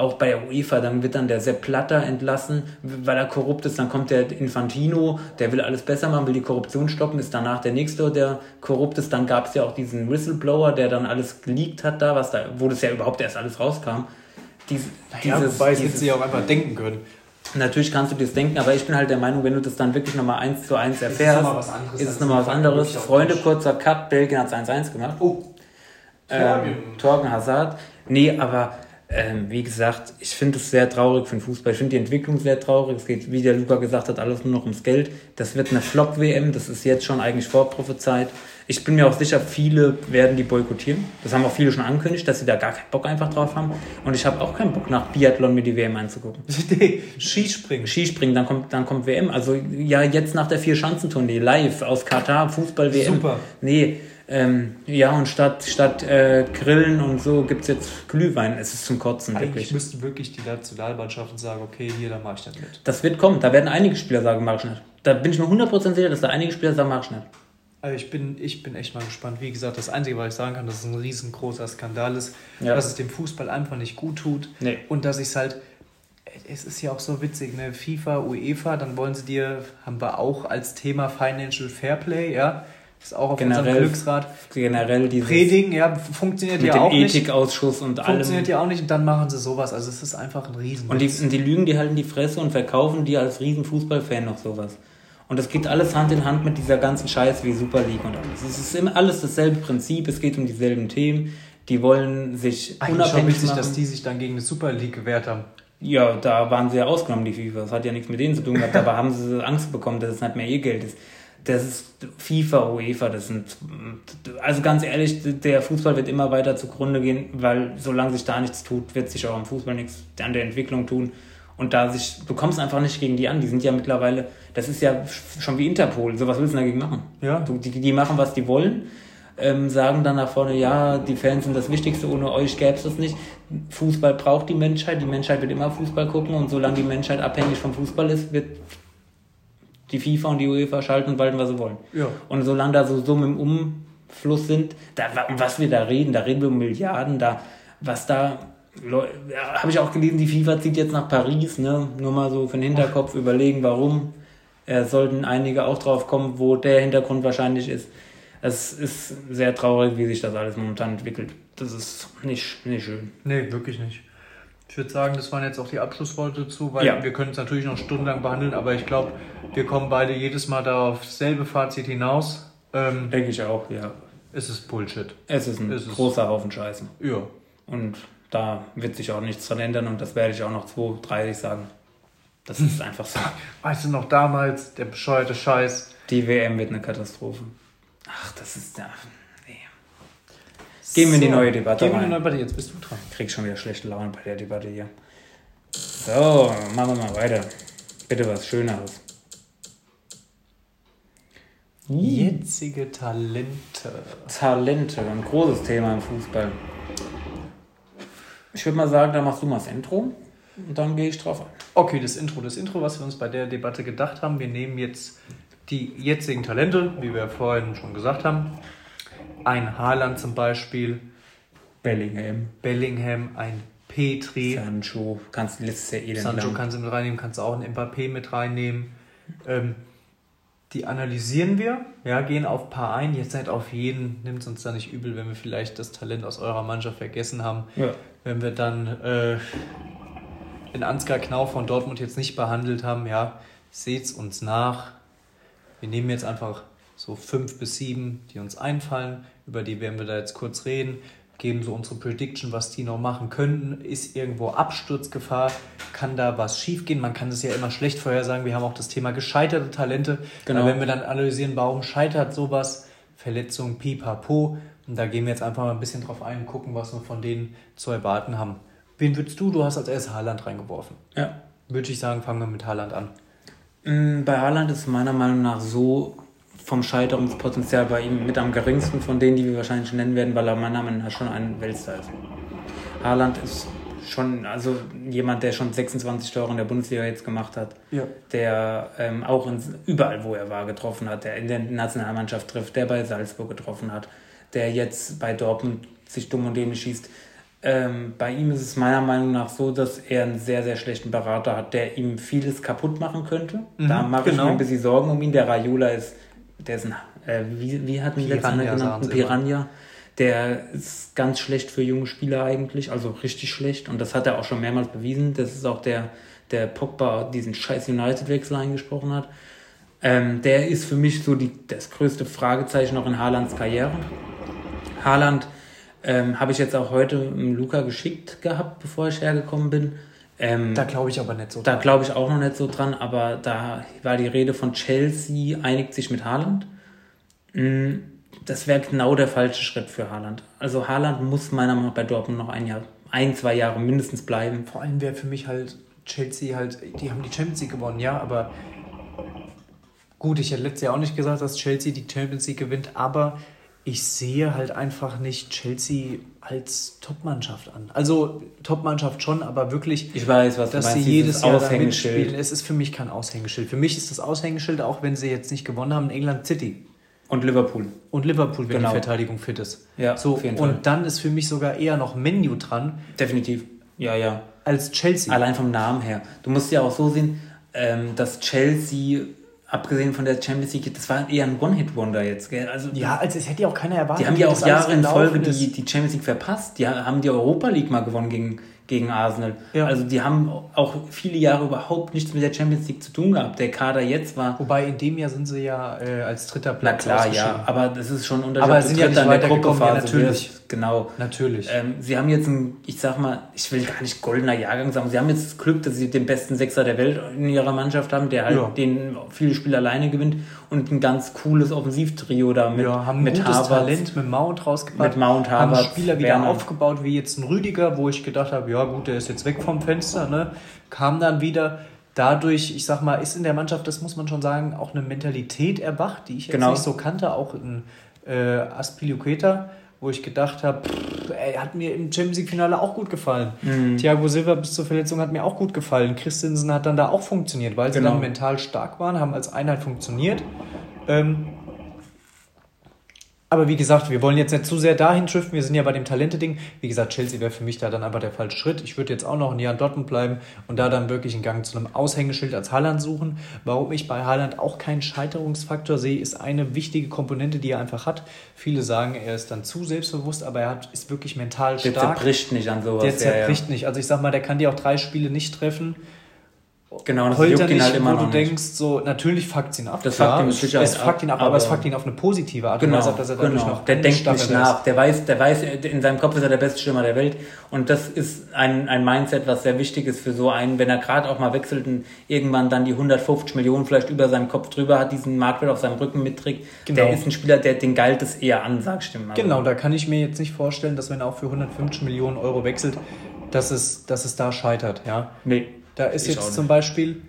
auch bei der UEFA, dann wird dann der Sepp Platter entlassen, weil er korrupt ist, dann kommt der Infantino, der will alles besser machen, will die Korruption stoppen, ist danach der Nächste, der korrupt ist. Dann gab es ja auch diesen Whistleblower, der dann alles geleakt hat da, was da, wo das ja überhaupt erst alles rauskam. Dies, Ja, dieses, wobei, es dieses, sie auch einfach denken können. Natürlich kannst du das denken, aber ich bin halt der Meinung, wenn du das dann wirklich nochmal eins zu eins erfährst, noch mal was anderes ist es nochmal was anderes. Freunde, kurzer Cut, Belgien hat 1-1 gemacht. Oh, Ähm, Torgen Hazard. Nee, aber ähm, wie gesagt, ich finde es sehr traurig für den Fußball. Ich finde die Entwicklung sehr traurig. Es geht, wie der Luca gesagt hat, alles nur noch ums Geld. Das wird eine Flop-WM. Das ist jetzt schon eigentlich vorprophezeit. Ich bin mir auch sicher, viele werden die boykottieren. Das haben auch viele schon angekündigt, dass sie da gar keinen Bock einfach drauf haben. Und ich habe auch keinen Bock, nach Biathlon mir die WM anzugucken. nee, Skispringen. Skispringen, dann kommt, dann kommt WM. Also ja, jetzt nach der Vier-Schanzentournee, live aus Katar, Fußball-WM. Super. Nee, ähm, ja, und statt, statt äh, Grillen und so gibt es jetzt Glühwein. Es ist zum Kotzen, Eigentlich wirklich. müssten wirklich die Nationalmannschaften sagen, okay, hier, dann mach ich das mit. Das wird kommen. Da werden einige Spieler sagen, mach ich nicht. Da bin ich mir 100% sicher, dass da einige Spieler sagen, mach ich nicht. Also ich bin, ich bin echt mal gespannt. Wie gesagt, das Einzige, was ich sagen kann, dass es ein riesengroßer Skandal ist, Ja. dass es dem Fußball einfach nicht gut tut Nee. und dass ich es halt, es ist ja auch so witzig, ne? FIFA, UEFA, dann wollen sie dir, haben wir auch als Thema Financial Fairplay, ja, ist auch auf unserem Generell Glücksrad. Generell dieses Predigen, ja, funktioniert mit ja dem auch nicht. Ethikausschuss und allem. Funktioniert ja auch nicht und dann machen sie sowas. Also es ist einfach ein Riesen. Und die, und die lügen die halten die Fresse und verkaufen dir als riesen Fußballfan noch sowas. Und das geht alles Hand in Hand mit dieser ganzen Scheiß wie Super League und alles. Es ist immer alles dasselbe Prinzip, es geht um dieselben Themen. Die wollen sich Eigentlich schon unabhängig witzig, machen. dass die sich dann gegen eine Super League gewehrt haben. Ja, da waren sie ja ausgenommen, die FIFA. Das hat ja nichts mit denen zu tun gehabt. Aber haben sie Angst bekommen, dass es nicht mehr ihr Geld ist. Das ist FIFA, UEFA, das sind. Also ganz ehrlich, der Fußball wird immer weiter zugrunde gehen, weil solange sich da nichts tut, wird sich auch am Fußball nichts an der Entwicklung tun. Und da sich, du kommst einfach nicht gegen die an. Die sind ja mittlerweile, das ist ja schon wie Interpol. So was willst du dagegen machen? Ja. Du, die, die machen, was die wollen, ähm, sagen dann nach vorne, ja, die Fans sind das Wichtigste, ohne euch gäbe es das nicht. Fußball braucht die Menschheit, die Menschheit wird immer Fußball gucken und solange die Menschheit abhängig vom Fußball ist, wird die FIFA und die UEFA schalten und walten, was sie wollen. Ja. Und solange da so Summen im Umfluss sind, da, um was wir da reden, da reden wir um Milliarden, da, was da, ja, habe ich auch gelesen, die FIFA zieht jetzt nach Paris, ne? nur mal so für den Hinterkopf überlegen, warum. Äh, sollten einige auch drauf kommen, wo der Hintergrund wahrscheinlich ist. Es ist sehr traurig, wie sich das alles momentan entwickelt. Das ist nicht, nicht schön. Nee, wirklich nicht. Ich würde sagen, das waren jetzt auch die Abschlussworte dazu, weil Ja. wir können es natürlich noch stundenlang behandeln, aber ich glaube, wir kommen beide jedes Mal da auf dasselbe Fazit hinaus. Ähm, Denke ich auch, ja. es ist Bullshit. Es ist ein Es ist- großer Haufen Scheiße. Ja. Und da wird sich auch nichts dran ändern und das werde ich auch noch 2.30 sagen. Das ist einfach so. Weißt du noch damals, der bescheuerte Scheiß? Die WM wird eine Katastrophe. Ach, das ist ja. Gehen wir in die neue Debatte Gehen wir in die neue Debatte, jetzt bist du dran. Krieg schon wieder schlechte Laune bei der Debatte hier. So, machen wir mal weiter. Bitte was Schöneres. Jetzige Talente. Talente, ein großes Thema im Fußball. Ich würde mal sagen, da machst du mal das Intro und dann gehe ich drauf ein. Okay, das Intro. Das Intro, was wir uns bei der Debatte gedacht haben, wir nehmen jetzt die jetzigen Talente, wie wir vorhin schon gesagt haben. Ein Haaland zum Beispiel, Bellingham, Bellingham, ein Petri. Sancho, kannst du letztes Jahr eh Sancho lang- kannst du mit reinnehmen, kannst du auch einen Mbappé mit reinnehmen. Ähm, die analysieren wir, ja, gehen auf ein paar ein. Jetzt nicht auf jeden, nimmt es uns da nicht übel, wenn wir vielleicht das Talent aus eurer Mannschaft vergessen haben. Ja. Wenn wir dann äh, den Ansgar Knauf von Dortmund jetzt nicht behandelt haben, ja, seht's uns nach. Wir nehmen jetzt einfach so fünf bis sieben, die uns einfallen. Über die werden wir da jetzt kurz reden. Geben so unsere Prediction, was die noch machen könnten. Ist irgendwo Absturzgefahr? Kann da was schiefgehen? Man kann es ja immer schlecht vorhersagen. Wir haben auch das Thema gescheiterte Talente. Genau. Aber wenn wir dann analysieren, warum scheitert sowas? Verletzung, pipapo. Und da gehen wir jetzt einfach mal ein bisschen drauf ein und gucken, was wir von denen zu erwarten haben. Wen würdest du? Du hast als erstes Haaland reingeworfen. ja. Würde ich sagen, fangen wir mit Haaland an. Mm, Bei Haaland ist meiner Meinung nach so vom Scheiterungspotenzial bei ihm mit am geringsten von denen, die wir wahrscheinlich nennen werden, weil er meiner Meinung nach schon ein Weltstar ist. Haaland ist schon, also jemand, der schon 26 Tore in der Bundesliga jetzt gemacht hat, Ja. der ähm, auch in, überall, wo er war, getroffen hat, der in der Nationalmannschaft trifft, der bei Salzburg getroffen hat, der jetzt bei Dortmund sich dumm und dämlich schießt. Ähm, bei ihm ist es meiner Meinung nach so, dass er einen sehr, sehr schlechten Berater hat, der ihm vieles kaputt machen könnte. Mhm, da mache ich genau. mir ein bisschen Sorgen um ihn. Der Raiola ist, der ist ein, äh, wie, wie hat ihn letzter Piranha, genannt? immer. Piranha. Der ist ganz schlecht für junge Spieler eigentlich, also richtig schlecht. Und das hat er auch schon mehrmals bewiesen. Das ist auch der, der Pogba diesen scheiß United-Wechsel eingesprochen hat. Ähm, der ist für mich so die, das größte Fragezeichen noch in Haalands Karriere. Haaland ähm, habe ich jetzt auch heute Luca geschickt gehabt, bevor ich hergekommen bin. Ähm, Da glaube ich aber nicht so. da dran. glaube ich auch noch nicht so dran, aber da war die Rede von Chelsea einigt sich mit Haaland. Mm, Das wäre genau der falsche Schritt für Haaland. Also Haaland muss meiner Meinung nach bei Dortmund noch ein Jahr, ein, zwei Jahre mindestens bleiben. Vor allem wäre für mich halt Chelsea halt, die haben die Champions League gewonnen, ja, aber gut, ich hätte letztes Jahr auch nicht gesagt, dass Chelsea die Champions League gewinnt, aber ich sehe halt einfach nicht Chelsea als Topmannschaft an. Also Topmannschaft schon, aber wirklich, Ich weiß, was dass du sie meinst, jedes Jahr da mitspielen. Es ist für mich kein Aushängeschild. Für mich ist das Aushängeschild, auch wenn sie jetzt nicht gewonnen haben, England City. Und Liverpool. Und Liverpool, wenn Genau. die Verteidigung fit ist. Ja, so, auf jeden und Fall. dann ist für mich sogar eher noch Menu dran Definitiv. Ja, ja. als Chelsea. Allein vom Namen her. Du musst ja auch so sehen, ähm, dass Chelsea, abgesehen von der Champions League, das war eher ein One-Hit-Wonder jetzt. Gell? Also, ja, also es hätte ja auch keiner erwartet. die haben ja auch Jahre in Folge ist. die, die Champions League verpasst. Die haben die Europa League mal gewonnen gegen, gegen Arsenal. Ja. Also die haben auch viele Jahre überhaupt nichts mit der Champions League zu tun gehabt. Der Kader jetzt war, Wobei in dem Jahr sind sie ja äh, als dritter na Platz klar, ausgeschieden. ja, aber das ist schon ein Unterschied. Aber du sind ja nicht in der weitergekommen, ja, Gruppenphase natürlich. Genau. Natürlich. Ähm, sie haben jetzt ein, ich sag mal, ich will gar nicht goldener Jahrgang sagen, sie haben jetzt das Glück, dass sie den besten Sechser der Welt in ihrer Mannschaft haben, der halt Ja. den viele Spiele alleine gewinnt und ein ganz cooles Offensivtrio da mit, ja, haben mit gutes. Talent mit Mount rausgepackt. Mit Mount, haben Havertz, Spieler wieder Werner. aufgebaut, wie jetzt ein Rüdiger, wo ich gedacht habe, ja gut, der ist jetzt weg vom Fenster, ne? Kam dann wieder. Dadurch, ich sag mal, ist in der Mannschaft, das muss man schon sagen, auch eine Mentalität erwacht, die ich jetzt Genau. nicht so kannte, auch in äh, Aspilicueta, wo ich gedacht habe, ey, hat mir im Champions League Finale auch gut gefallen. Mhm. Thiago Silva bis zur Verletzung hat mir auch gut gefallen. Christensen hat dann da auch funktioniert, weil sie Genau. dann mental stark waren, haben als Einheit funktioniert. Ähm, aber wie gesagt, wir wollen jetzt nicht zu sehr dahin driften. Wir sind ja bei dem Talente-Ding. Wie gesagt, Chelsea wäre für mich da dann aber der falsche Schritt. Ich würde jetzt auch noch ein Jahr in Dortmund bleiben und da dann wirklich einen Gang zu einem Aushängeschild als Haaland suchen. Warum ich bei Haaland auch keinen Scheiterungsfaktor sehe, ist eine wichtige Komponente, die er einfach hat. Viele sagen, er ist dann zu selbstbewusst, aber er hat, ist wirklich mental Der stark. zerbricht nicht an sowas. Der ja, zerbricht nicht. Also ich sag mal, der kann dir auch drei Spiele nicht treffen. Genau, das juckt er ihn nicht, halt immer wo du noch nicht. denkst, so, natürlich fuckt ihn ab. Das klar, fuckt ihn mit Sicherheit es fuckt ihn ab, ab, aber es aber- fuckt ihn auf eine positive Art und Genau, Weise ab, dass er dadurch genau. noch der denkt nicht angestachelt nach. Der weiß, der weiß, in seinem Kopf ist er der beste Stürmer der Welt. Und das ist ein, ein Mindset, was sehr wichtig ist für so einen, wenn er gerade auch mal wechselt und irgendwann dann die 150 Millionen vielleicht über seinem Kopf drüber hat, diesen Marktwert auf seinem Rücken mitträgt. Genau. Der ist ein Spieler, der den galt es eher an, sag ich mal. Genau, da kann ich mir jetzt nicht vorstellen, dass wenn er auch für 150 Millionen Euro wechselt, dass es, dass es da scheitert. Ja? Nee. Da ist Ich jetzt zum Beispiel,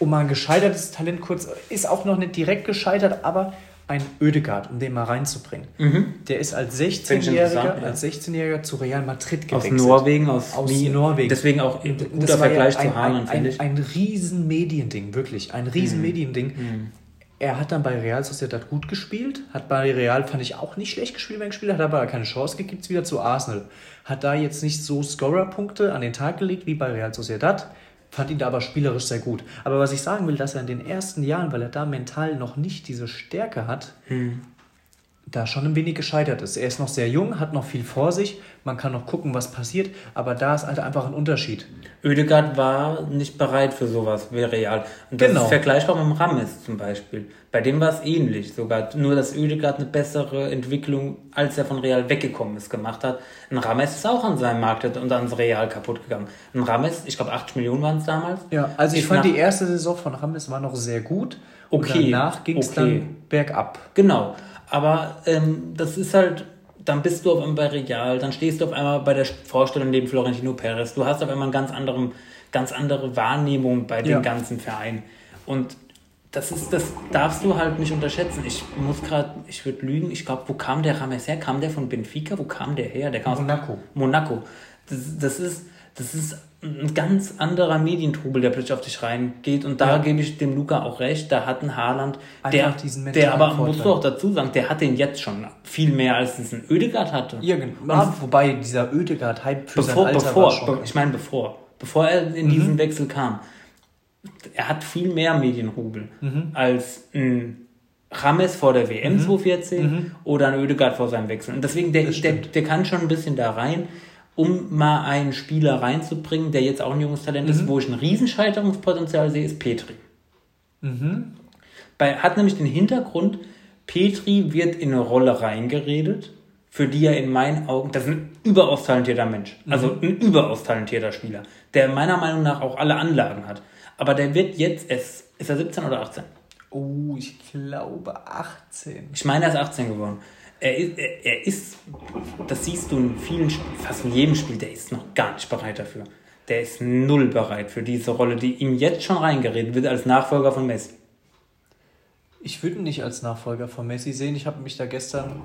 um mal ein gescheitertes Talent kurz, ist auch noch nicht direkt gescheitert, aber ein Ödegard, um den mal reinzubringen. Der ist als Finde ich 16-Jähriger interessant, ja. als 16-Jähriger zu Real Madrid Aus gewechselt. Norwegen, aus, Aus Norwegen. Deswegen auch ein guter Vergleich ja ein, zu Haaland, finde ein, ich. ein riesen Mediending, wirklich. Ein riesen Mhm. Er hat dann bei Real Sociedad gut gespielt, hat bei Real, fand ich, auch nicht schlecht gespielt, wenn er gespielt hat, hat aber keine Chance gekriegt, wieder zu Arsenal. Hat da jetzt nicht so Scorer-Punkte an den Tag gelegt wie bei Real Sociedad, fand ihn da aber spielerisch sehr gut. Aber was ich sagen will, dass er in den ersten Jahren, weil er da mental noch nicht diese Stärke hat, Hm. Da schon ein wenig gescheitert ist. Er ist noch sehr jung, hat noch viel vor sich, man kann noch gucken, was passiert, aber da ist halt einfach ein Unterschied. Oedegaard war nicht bereit für sowas wie Real. Und das Genau. ist vergleichbar mit dem Rames zum Beispiel. Bei dem war es ähnlich sogar. Nur, dass Oedegaard eine bessere Entwicklung, als er von Real weggekommen ist, gemacht hat. Ein Rames ist auch an seinem Markt und ans Real kaputt gegangen. Ein Rames, ich glaube 80 Millionen waren es damals. Ja, also ich fand die erste Saison von Rames war noch sehr gut. Okay, Und danach ging es okay. dann bergab. Genau. Aber ähm, das ist halt, dann bist du auf einmal bei Real, dann stehst du auf einmal bei der Vorstellung neben Florentino Perez. Du hast auf einmal eine ganz, ganz andere Wahrnehmung bei dem Ja. ganzen Verein. Und das ist, das darfst du halt nicht unterschätzen. Ich muss gerade, ich würde lügen, ich glaube, wo kam der Rames her? Kam der von Benfica? Wo kam der her? Der kam aus Monaco. Monaco. Das, das ist, das ist ein ganz anderer Medientrubel, der plötzlich auf dich reingeht. Und da Ja. gebe ich dem Luca auch recht. Da hat ein Haaland, der, der aber, musst Vorteil. du auch dazu sagen, der hat den jetzt schon viel mehr, als es ein Ödegard hatte. Irgend- Ah, wobei dieser Ödegard-Hype für Bevor, sein Alter bevor, war schon. ich meine bevor, bevor er in diesen Wechsel kam, er hat viel mehr Medienrubel als ein Rames vor der WM 2014 oder ein Ödegard vor seinem Wechsel. Und deswegen, der, der, der kann schon ein bisschen da rein, um mal einen Spieler reinzubringen, der jetzt auch ein junges Talent ist, wo ich ein Riesenscheiterungspotenzial sehe, ist Petri. Bei, hat nämlich den Hintergrund, Petri wird in eine Rolle reingeredet, für die er in meinen Augen, das ist ein überaus talentierter Mensch, also ein überaus talentierter Spieler, der meiner Meinung nach auch alle Anlagen hat. Aber der wird jetzt, es, ist er 17 oder 18? Oh, ich glaube 18. Ich meine, er ist 18 geworden. Er ist, er, ist, das siehst du in vielen, Sp- fast in jedem Spiel, der ist noch gar nicht bereit dafür. Der ist null bereit für diese Rolle, die ihm jetzt schon reingeredet wird als Nachfolger von Messi. Ich würde ihn nicht als Nachfolger von Messi sehen. Ich habe mich da gestern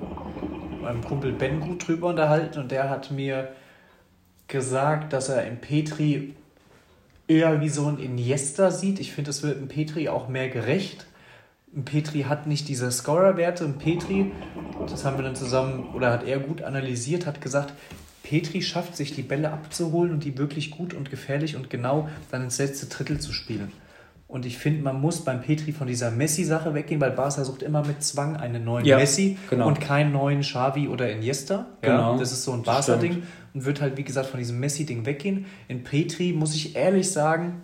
mit meinem Kumpel Ben gut drüber unterhalten und der hat mir gesagt, dass er in Petri eher wie so ein Iniesta sieht. Ich finde, es wird in Petri auch mehr gerecht. Petri hat nicht diese Scorer-Werte. Petri, das haben wir dann zusammen, oder hat er gut analysiert, hat gesagt, Petri schafft sich die Bälle abzuholen und die wirklich gut und gefährlich und genau dann ins letzte Drittel zu spielen. Und ich finde, man muss beim Petri von dieser Messi-Sache weggehen, weil Barca sucht immer mit Zwang einen neuen ja, Messi genau. und keinen neuen Xavi oder Iniesta. Genau. Ja, das ist so ein Barca-Ding und wird halt, wie gesagt, von diesem Messi-Ding weggehen. In Petri muss ich ehrlich sagen,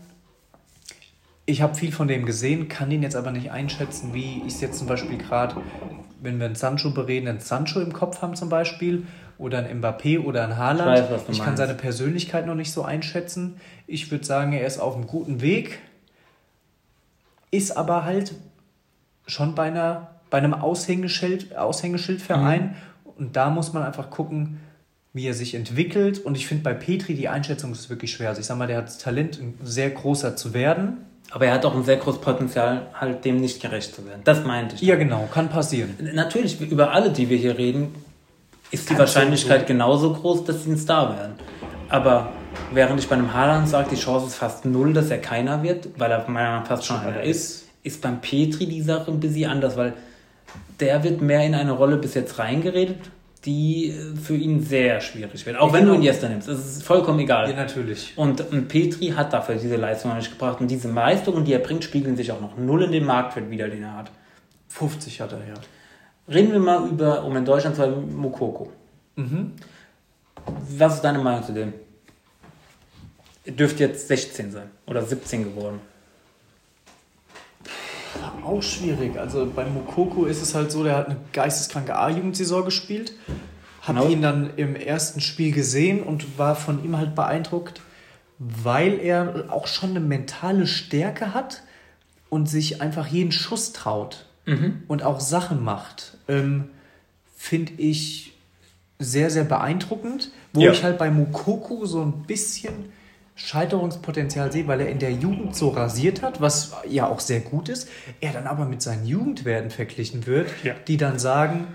ich habe viel von dem gesehen, kann ihn jetzt aber nicht einschätzen, wie ich es jetzt zum Beispiel gerade, wenn wir einen Sancho bereden, einen Sancho im Kopf haben zum Beispiel oder ein Mbappé oder ein Haaland. Ich, weiß, ich kann seine Persönlichkeit noch nicht so einschätzen. Ich würde sagen, er ist auf einem guten Weg, ist aber halt schon bei, einer, bei einem Aushängeschild, Aushängeschildverein mhm. und da muss man einfach gucken, wie er sich entwickelt. Und ich finde bei Petri die Einschätzung ist wirklich schwer. Also ich sag mal, der hat das Talent, ein sehr großer zu werden. Aber er hat auch ein sehr großes Potenzial, halt dem nicht gerecht zu werden. Das meinte ich. Ja, genau, kann passieren. Natürlich, über alle, die wir hier reden, ist die kann Wahrscheinlichkeit so genauso groß, dass sie ein Star werden. Aber während ich bei einem Haaland sage, die Chance ist fast null, dass er keiner wird, weil er meiner Meinung nach fast schon einer ist, ist beim Petri die Sache ein bisschen anders, weil der wird mehr in eine Rolle bis jetzt reingeredet, die äh, für ihn sehr schwierig wird. Auch wenn du ihn jetzt nimmst, das ist vollkommen egal. Ja, natürlich. Und, Petri hat dafür diese Leistung nicht gebracht. Und diese Leistungen, die er bringt, spiegeln sich auch noch null in den Marktwert wieder, den er hat. 50 hat er, ja. Reden wir mal über, um in Deutschland zu sagen, Mukoko. Mhm. Was ist deine Meinung zu dem? Er dürfte jetzt 16 sein oder 17 geworden. Auch schwierig. Also bei Mokoko ist es halt so, der hat eine geisteskranke A-Jugendsaison gespielt. Habe genau. ihn dann im ersten Spiel gesehen und war von ihm halt beeindruckt, weil er auch schon eine mentale Stärke hat und sich einfach jeden Schuss traut mhm. und auch Sachen macht. Ähm, Finde ich sehr, sehr beeindruckend. Wo ja. ich halt bei Mukoko so ein bisschen Scheiterungspotenzial sehe, weil er in der Jugend so rasiert hat, was ja auch sehr gut ist, er dann aber mit seinen Jugendwerten verglichen wird, ja. die dann sagen,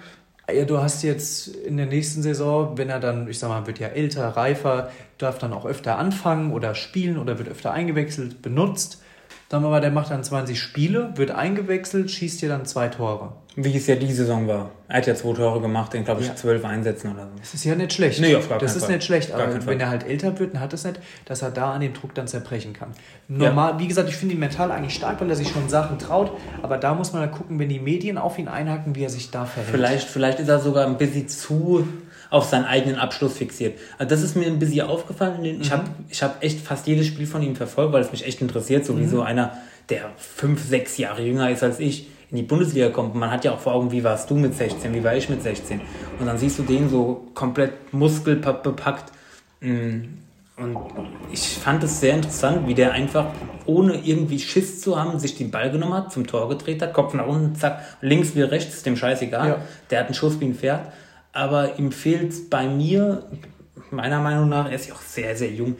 ja, du hast jetzt in der nächsten Saison, wenn er dann, ich sag mal, wird ja älter, reifer, darf dann auch öfter anfangen oder spielen oder wird öfter eingewechselt, benutzt. Dann aber der macht dann 20 Spiele, wird eingewechselt, schießt dir dann zwei Tore. Wie es ja die Saison war. Er hat ja zwei Tore gemacht in, glaube ich, ja. zwölf Einsätzen oder so. Das ist ja nicht schlecht. Nee, auf gar Das ist Fall. nicht schlecht, aber wenn er halt älter wird, dann hat es nicht, dass er da an dem Druck dann zerbrechen kann. Normal, ja. wie gesagt, ich finde ihn mental eigentlich stark, weil er sich schon Sachen traut, aber da muss man dann gucken, wenn die Medien auf ihn einhaken, wie er sich da verhält. Vielleicht, vielleicht ist er sogar ein bisschen zu auf seinen eigenen Abschluss fixiert. Also das ist mir ein bisschen aufgefallen. Ich mhm. habe ich hab echt fast jedes Spiel von ihm verfolgt, weil es mich echt interessiert, so wie mhm. so einer, der fünf, sechs Jahre jünger ist als ich, in die Bundesliga kommt. Man hat ja auch vor Augen, wie warst du mit 16, wie war ich mit 16. Und dann siehst du den so komplett muskelbepackt. Mm. Und ich fand es sehr interessant, wie der einfach, ohne irgendwie Schiss zu haben, sich den Ball genommen hat, zum Tor gedreht hat, Kopf nach unten, zack, links wie rechts, ist dem scheißegal. Ja. Der hat einen Schuss wie ein Pferd. Aber ihm fehlt bei mir, meiner Meinung nach, er ist ja auch sehr, sehr jung,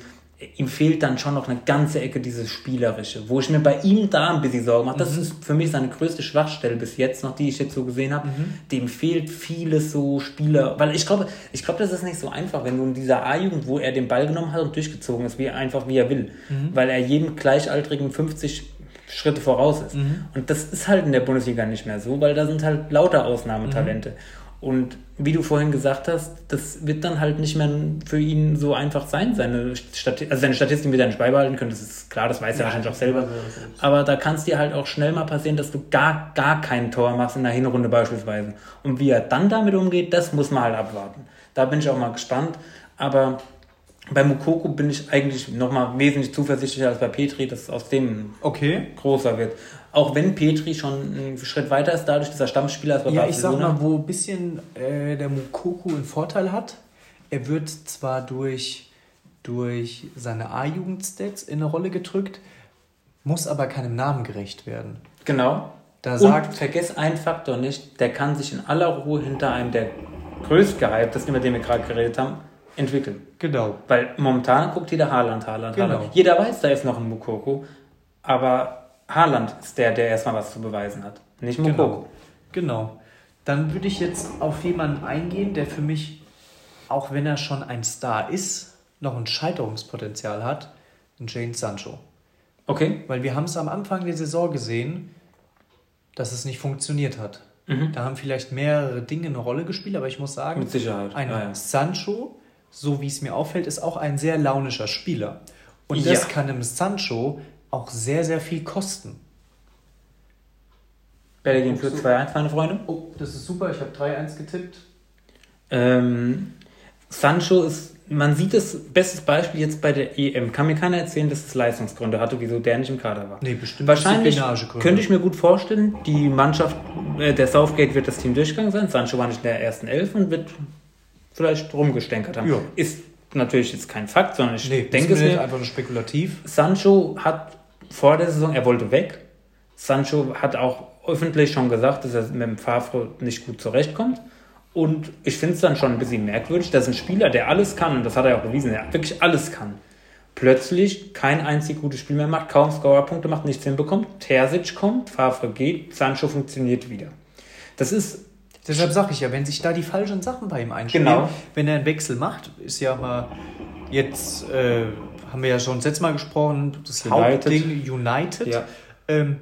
ihm fehlt dann schon noch eine ganze Ecke dieses Spielerische, wo ich mir bei ihm da ein bisschen Sorgen mache. Das mhm. ist für mich seine größte Schwachstelle bis jetzt noch, die ich jetzt so gesehen habe. Mhm. Dem fehlt vieles so Spieler, weil ich glaube, ich glaube, das ist nicht so einfach, wenn du in dieser A-Jugend, wo er den Ball genommen hat und durchgezogen ist, wie einfach wie er will, mhm. weil er jedem Gleichaltrigen 50 Schritte voraus ist. Mhm. Und das ist halt in der Bundesliga nicht mehr so, weil da sind halt lauter Ausnahmetalente. Und wie du vorhin gesagt hast, das wird dann halt nicht mehr für ihn so einfach sein, seine, Stati also seine Statistiken wird er nicht beibehalten können, das ist klar, das weiß er ja, wahrscheinlich auch selber. Aber da kann es dir halt auch schnell mal passieren, dass du gar, gar kein Tor machst in der Hinrunde beispielsweise. Und wie er dann damit umgeht, das muss man halt abwarten. Da bin ich auch mal gespannt. Aber bei Mukoko bin ich eigentlich nochmal wesentlich zuversichtlicher als bei Petri, dass es aus dem okay. großer wird. Auch wenn Petri schon einen Schritt weiter ist, dadurch, dass er Stammspieler ist bei Ja, ich sag mal, wo ein bisschen äh, der Mukoko einen Vorteil hat, er wird zwar durch, durch seine A-Jugendstats in eine Rolle gedrückt, muss aber keinem Namen gerecht werden. Genau. Da sagt, Und vergiss einen Faktor nicht, der kann sich in aller Ruhe hinter einem der größtgehyptesten, über den wir gerade geredet haben, entwickeln. Genau. Weil momentan guckt jeder Haaland, Haaland, genau. Haaland. Jeder weiß, da ist noch ein Mukoko, aber Haaland ist der, der erstmal was zu beweisen hat, nicht Mukoko. Genau. genau. Dann würde ich jetzt auf jemanden eingehen, der für mich, auch wenn er schon ein Star ist, noch ein Scheiterungspotenzial hat, ein Jane Sancho. Okay. Weil wir haben es am Anfang der Saison gesehen, dass es nicht funktioniert hat. Da haben vielleicht mehrere Dinge eine Rolle gespielt, aber ich muss sagen, Mit Sicherheit. ein Ja, ja. Sancho, so wie es mir auffällt, ist auch ein sehr launischer Spieler. Und das Ja. kann einem Sancho auch sehr, sehr viel kosten. Belgien für 2-1, meine Freunde. Oh, das ist super, ich habe 3-1 getippt. Ähm, Sancho ist, man sieht es, bestes Beispiel jetzt bei der EM. Kann mir keiner erzählen, dass es Leistungsgründe hatte, wieso der nicht im Kader war. Nee, bestimmt Wahrscheinlich könnte ich mir gut vorstellen, die Mannschaft, äh, der Southgate wird das Team durchgegangen sein. Sancho war nicht in der ersten Elf und wird vielleicht rumgestänkert haben. Ja. Ist natürlich jetzt kein Fakt, sondern ich Nee, denke es mir einfach nur spekulativ. Sancho hat vor der Saison, er wollte weg. Sancho hat auch öffentlich schon gesagt, dass er mit dem Favre nicht gut zurechtkommt. Und ich finde es dann schon ein bisschen merkwürdig, dass ein Spieler, der alles kann, und das hat er auch bewiesen, der wirklich alles kann, plötzlich kein einzig gutes Spiel mehr macht, kaum Scorerpunkte macht, nichts hinbekommt. Terzic kommt, Favre geht, Sancho funktioniert wieder. Das ist Deshalb sage ich ja, wenn sich da die falschen Sachen bei ihm einstellen, Genau. wenn er einen Wechsel macht, ist ja mal jetzt, äh, haben wir ja schon das letzte Mal gesprochen, das United. Hauptding United. Ja. Ähm,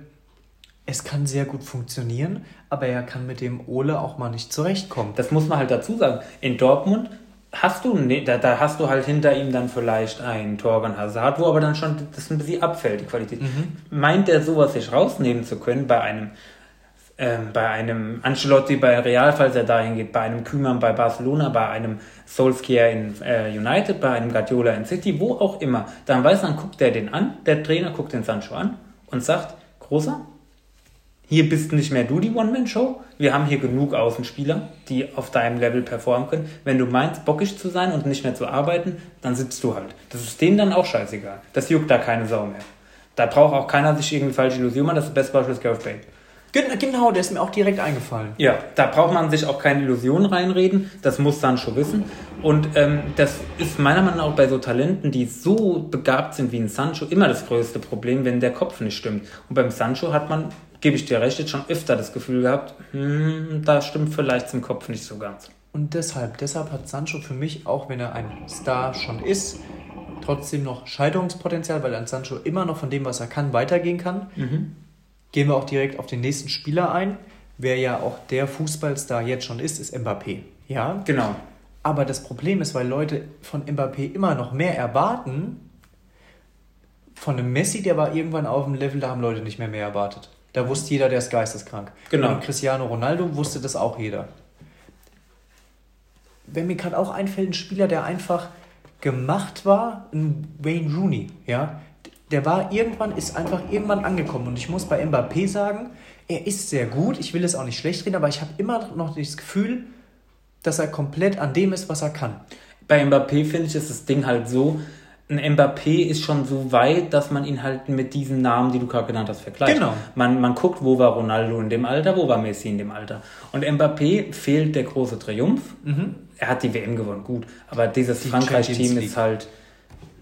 es kann sehr gut funktionieren, aber er kann mit dem Ole auch mal nicht zurechtkommen. Das muss man halt dazu sagen. In Dortmund hast du, ne, da, da hast du halt hinter ihm dann vielleicht einen Torgan Hazard, wo aber dann schon das ein bisschen abfällt, die Qualität. Meint er sowas sich rausnehmen zu können bei einem, ähm, bei einem Ancelotti bei Real, falls er dahin geht, bei einem Kümmern bei Barcelona, bei einem Solskjaer in äh, United, bei einem Guardiola in City, wo auch immer, dann weiß man, guckt der den an, der Trainer guckt den Sancho an und sagt, Großer, hier bist nicht mehr du die One-Man-Show. Wir haben hier genug Außenspieler, die auf deinem Level performen können. Wenn du meinst, bockig zu sein und nicht mehr zu arbeiten, dann sitzt du halt. Das ist denen dann auch scheißegal. Das juckt da keine Sau mehr. Da braucht auch keiner sich irgendwie falsche Illusionen machen. Das beste Beispiel ist Gareth Bale. Gen- Genau, der ist mir auch direkt eingefallen. Ja, da braucht man sich auch keine Illusionen reinreden. Das muss Sancho wissen. Und ähm, das ist meiner Meinung nach auch bei so Talenten, die so begabt sind wie ein Sancho, immer das größte Problem, wenn der Kopf nicht stimmt. Und beim Sancho hat man, gebe ich dir recht, jetzt schon öfter das Gefühl gehabt, hm, da stimmt vielleicht zum Kopf nicht so ganz. Und deshalb, deshalb hat Sancho für mich, auch wenn er ein Star schon ist, trotzdem noch Scheiterungspotenzial, weil ein Sancho immer noch von dem, was er kann, weitergehen kann. Gehen wir auch direkt auf den nächsten Spieler ein. Wer ja auch der Fußballstar jetzt schon ist, ist Mbappé. Ja, Genau. aber das Problem ist, weil Leute von Mbappé immer noch mehr erwarten, von einem Messi, der war irgendwann auf dem Level, da haben Leute nicht mehr mehr erwartet. Da wusste jeder, der ist geisteskrank. Genau. Und Cristiano Ronaldo wusste das auch jeder. Wenn mir gerade auch einfällt, ein Spieler, der einfach gemacht war, ein Wayne Rooney, ja, der war irgendwann, ist einfach irgendwann angekommen. Und ich muss bei Mbappé sagen, er ist sehr gut, ich will es auch nicht schlecht reden, aber ich habe immer noch das Gefühl, dass er komplett an dem ist, was er kann. Bei Mbappé finde ich, ist das Ding halt so, ein Mbappé ist schon so weit, dass man ihn halt mit diesen Namen, die du gerade genannt hast, vergleicht. Genau. Man, man guckt, wo war Ronaldo in dem Alter, wo war Messi in dem Alter. Und Mbappé fehlt der große Triumph. Er hat die WM gewonnen, gut. Aber dieses Die Frankreich-Team ist halt,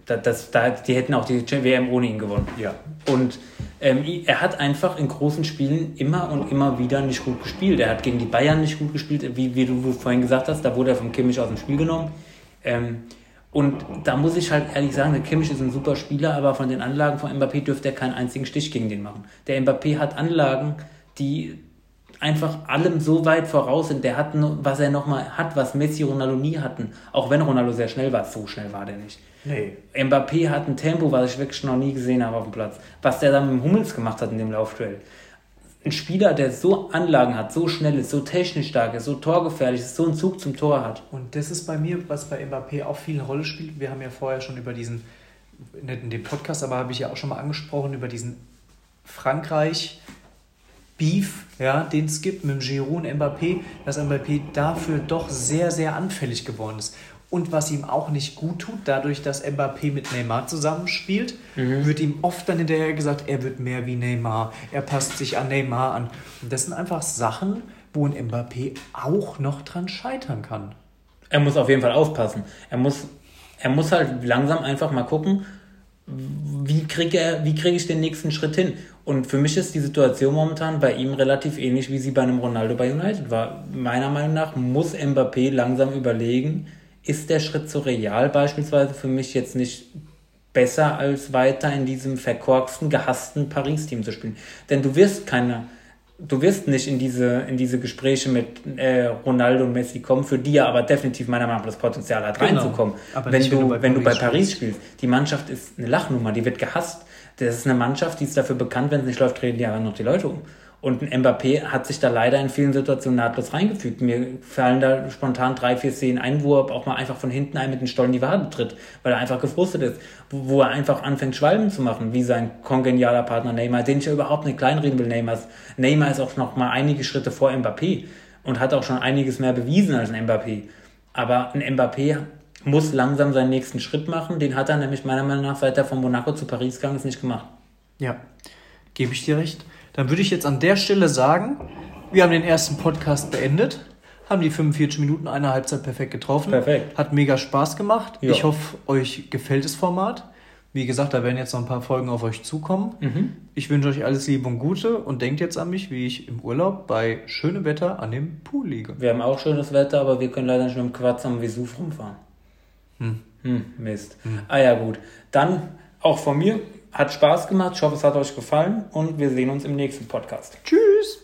da, das, da, die hätten auch die WM ohne ihn gewonnen. Ja. Und ähm, er hat einfach in großen Spielen immer und immer wieder nicht gut gespielt. Er hat gegen die Bayern nicht gut gespielt, wie, wie du vorhin gesagt hast, da wurde er vom Kimmich aus dem Spiel genommen. Ähm, und da muss ich halt ehrlich sagen, der Kimmich ist ein super Spieler, aber von den Anlagen von Mbappé dürfte er keinen einzigen Stich gegen den machen. Der Mbappé hat Anlagen, die einfach allem so weit voraus sind. Der hat, was er nochmal hat, was Messi und Ronaldo nie hatten. Auch wenn Ronaldo sehr schnell war, so schnell war der nicht. Nee. Mbappé hat ein Tempo, was ich wirklich noch nie gesehen habe auf dem Platz. Was der dann mit dem Hummels gemacht hat in dem Laufduell. Ein Spieler, der so Anlagen hat, so schnell ist, so technisch stark ist, so torgefährlich ist, so einen Zug zum Tor hat. Und das ist bei mir, was bei Mbappé auch viel eine Rolle spielt. Wir haben ja vorher schon über diesen, nicht in dem Podcast, aber habe ich ja auch schon mal angesprochen, über diesen Frankreich-Beef, ja, den es gibt mit dem Giroud und Mbappé, dass Mbappé dafür doch sehr, sehr anfällig geworden ist. Und was ihm auch nicht gut tut, dadurch, dass Mbappé mit Neymar zusammenspielt, wird ihm oft dann hinterher gesagt, er wird mehr wie Neymar, er passt sich an Neymar an. Und das sind einfach Sachen, wo ein Mbappé auch noch dran scheitern kann. Er muss auf jeden Fall aufpassen. Er muss, er muss halt langsam einfach mal gucken, wie kriege er, wie kriege ich den nächsten Schritt hin? Und für mich ist die Situation momentan bei ihm relativ ähnlich, wie sie bei einem Ronaldo bei United war. Meiner Meinung nach muss Mbappé langsam überlegen, ist der Schritt zu Real beispielsweise für mich jetzt nicht besser als weiter in diesem verkorksten, gehassten Paris-Team zu spielen. Denn du wirst keine du wirst nicht in diese, in diese Gespräche mit äh, Ronaldo und Messi kommen, für die er aber definitiv meiner Meinung nach das Potenzial hat, genau. reinzukommen. Aber wenn, nicht, du, wenn, du, bei, wenn Paris du bei Paris spielst. Die Mannschaft ist eine Lachnummer, die wird gehasst. Das ist eine Mannschaft, die ist dafür bekannt, wenn es nicht läuft, reden die aber noch die Leute um. Und ein Mbappé hat sich da leider in vielen Situationen nahtlos reingefügt. Mir fallen da spontan drei, vier Szenen ein, wo er auch mal einfach von hinten ein mit den Stollen die Wade tritt, weil er einfach gefrustet ist. Wo, wo er einfach anfängt, Schwalben zu machen, wie sein kongenialer Partner Neymar, den ich ja überhaupt nicht kleinreden will, Neymar. Neymar ist auch noch mal einige Schritte vor Mbappé und hat auch schon einiges mehr bewiesen als ein Mbappé. Aber ein Mbappé muss langsam seinen nächsten Schritt machen. Den hat er nämlich meiner Meinung nach, seit er von Monaco zu Paris gegangen ist, nicht gemacht. Ja, gebe ich dir recht. Dann würde ich jetzt an der Stelle sagen, wir haben den ersten Podcast beendet, haben die 45 Minuten einer Halbzeit perfekt getroffen. Perfekt. Hat mega Spaß gemacht. Ja. Ich hoffe, euch gefällt das Format. Wie gesagt, da werden jetzt noch ein paar Folgen auf euch zukommen. Mhm. Ich wünsche euch alles Liebe und Gute und denkt jetzt an mich, wie ich im Urlaub bei schönem Wetter an dem Pool liege. Wir haben auch schönes Wetter, aber wir können leider nicht mit dem Quatsch am Vesuv rumfahren. Hm. Hm, Mist. Hm. Ah ja, gut. Dann auch von mir hat Spaß gemacht. Ich hoffe, es hat euch gefallen und wir sehen uns im nächsten Podcast. Tschüss.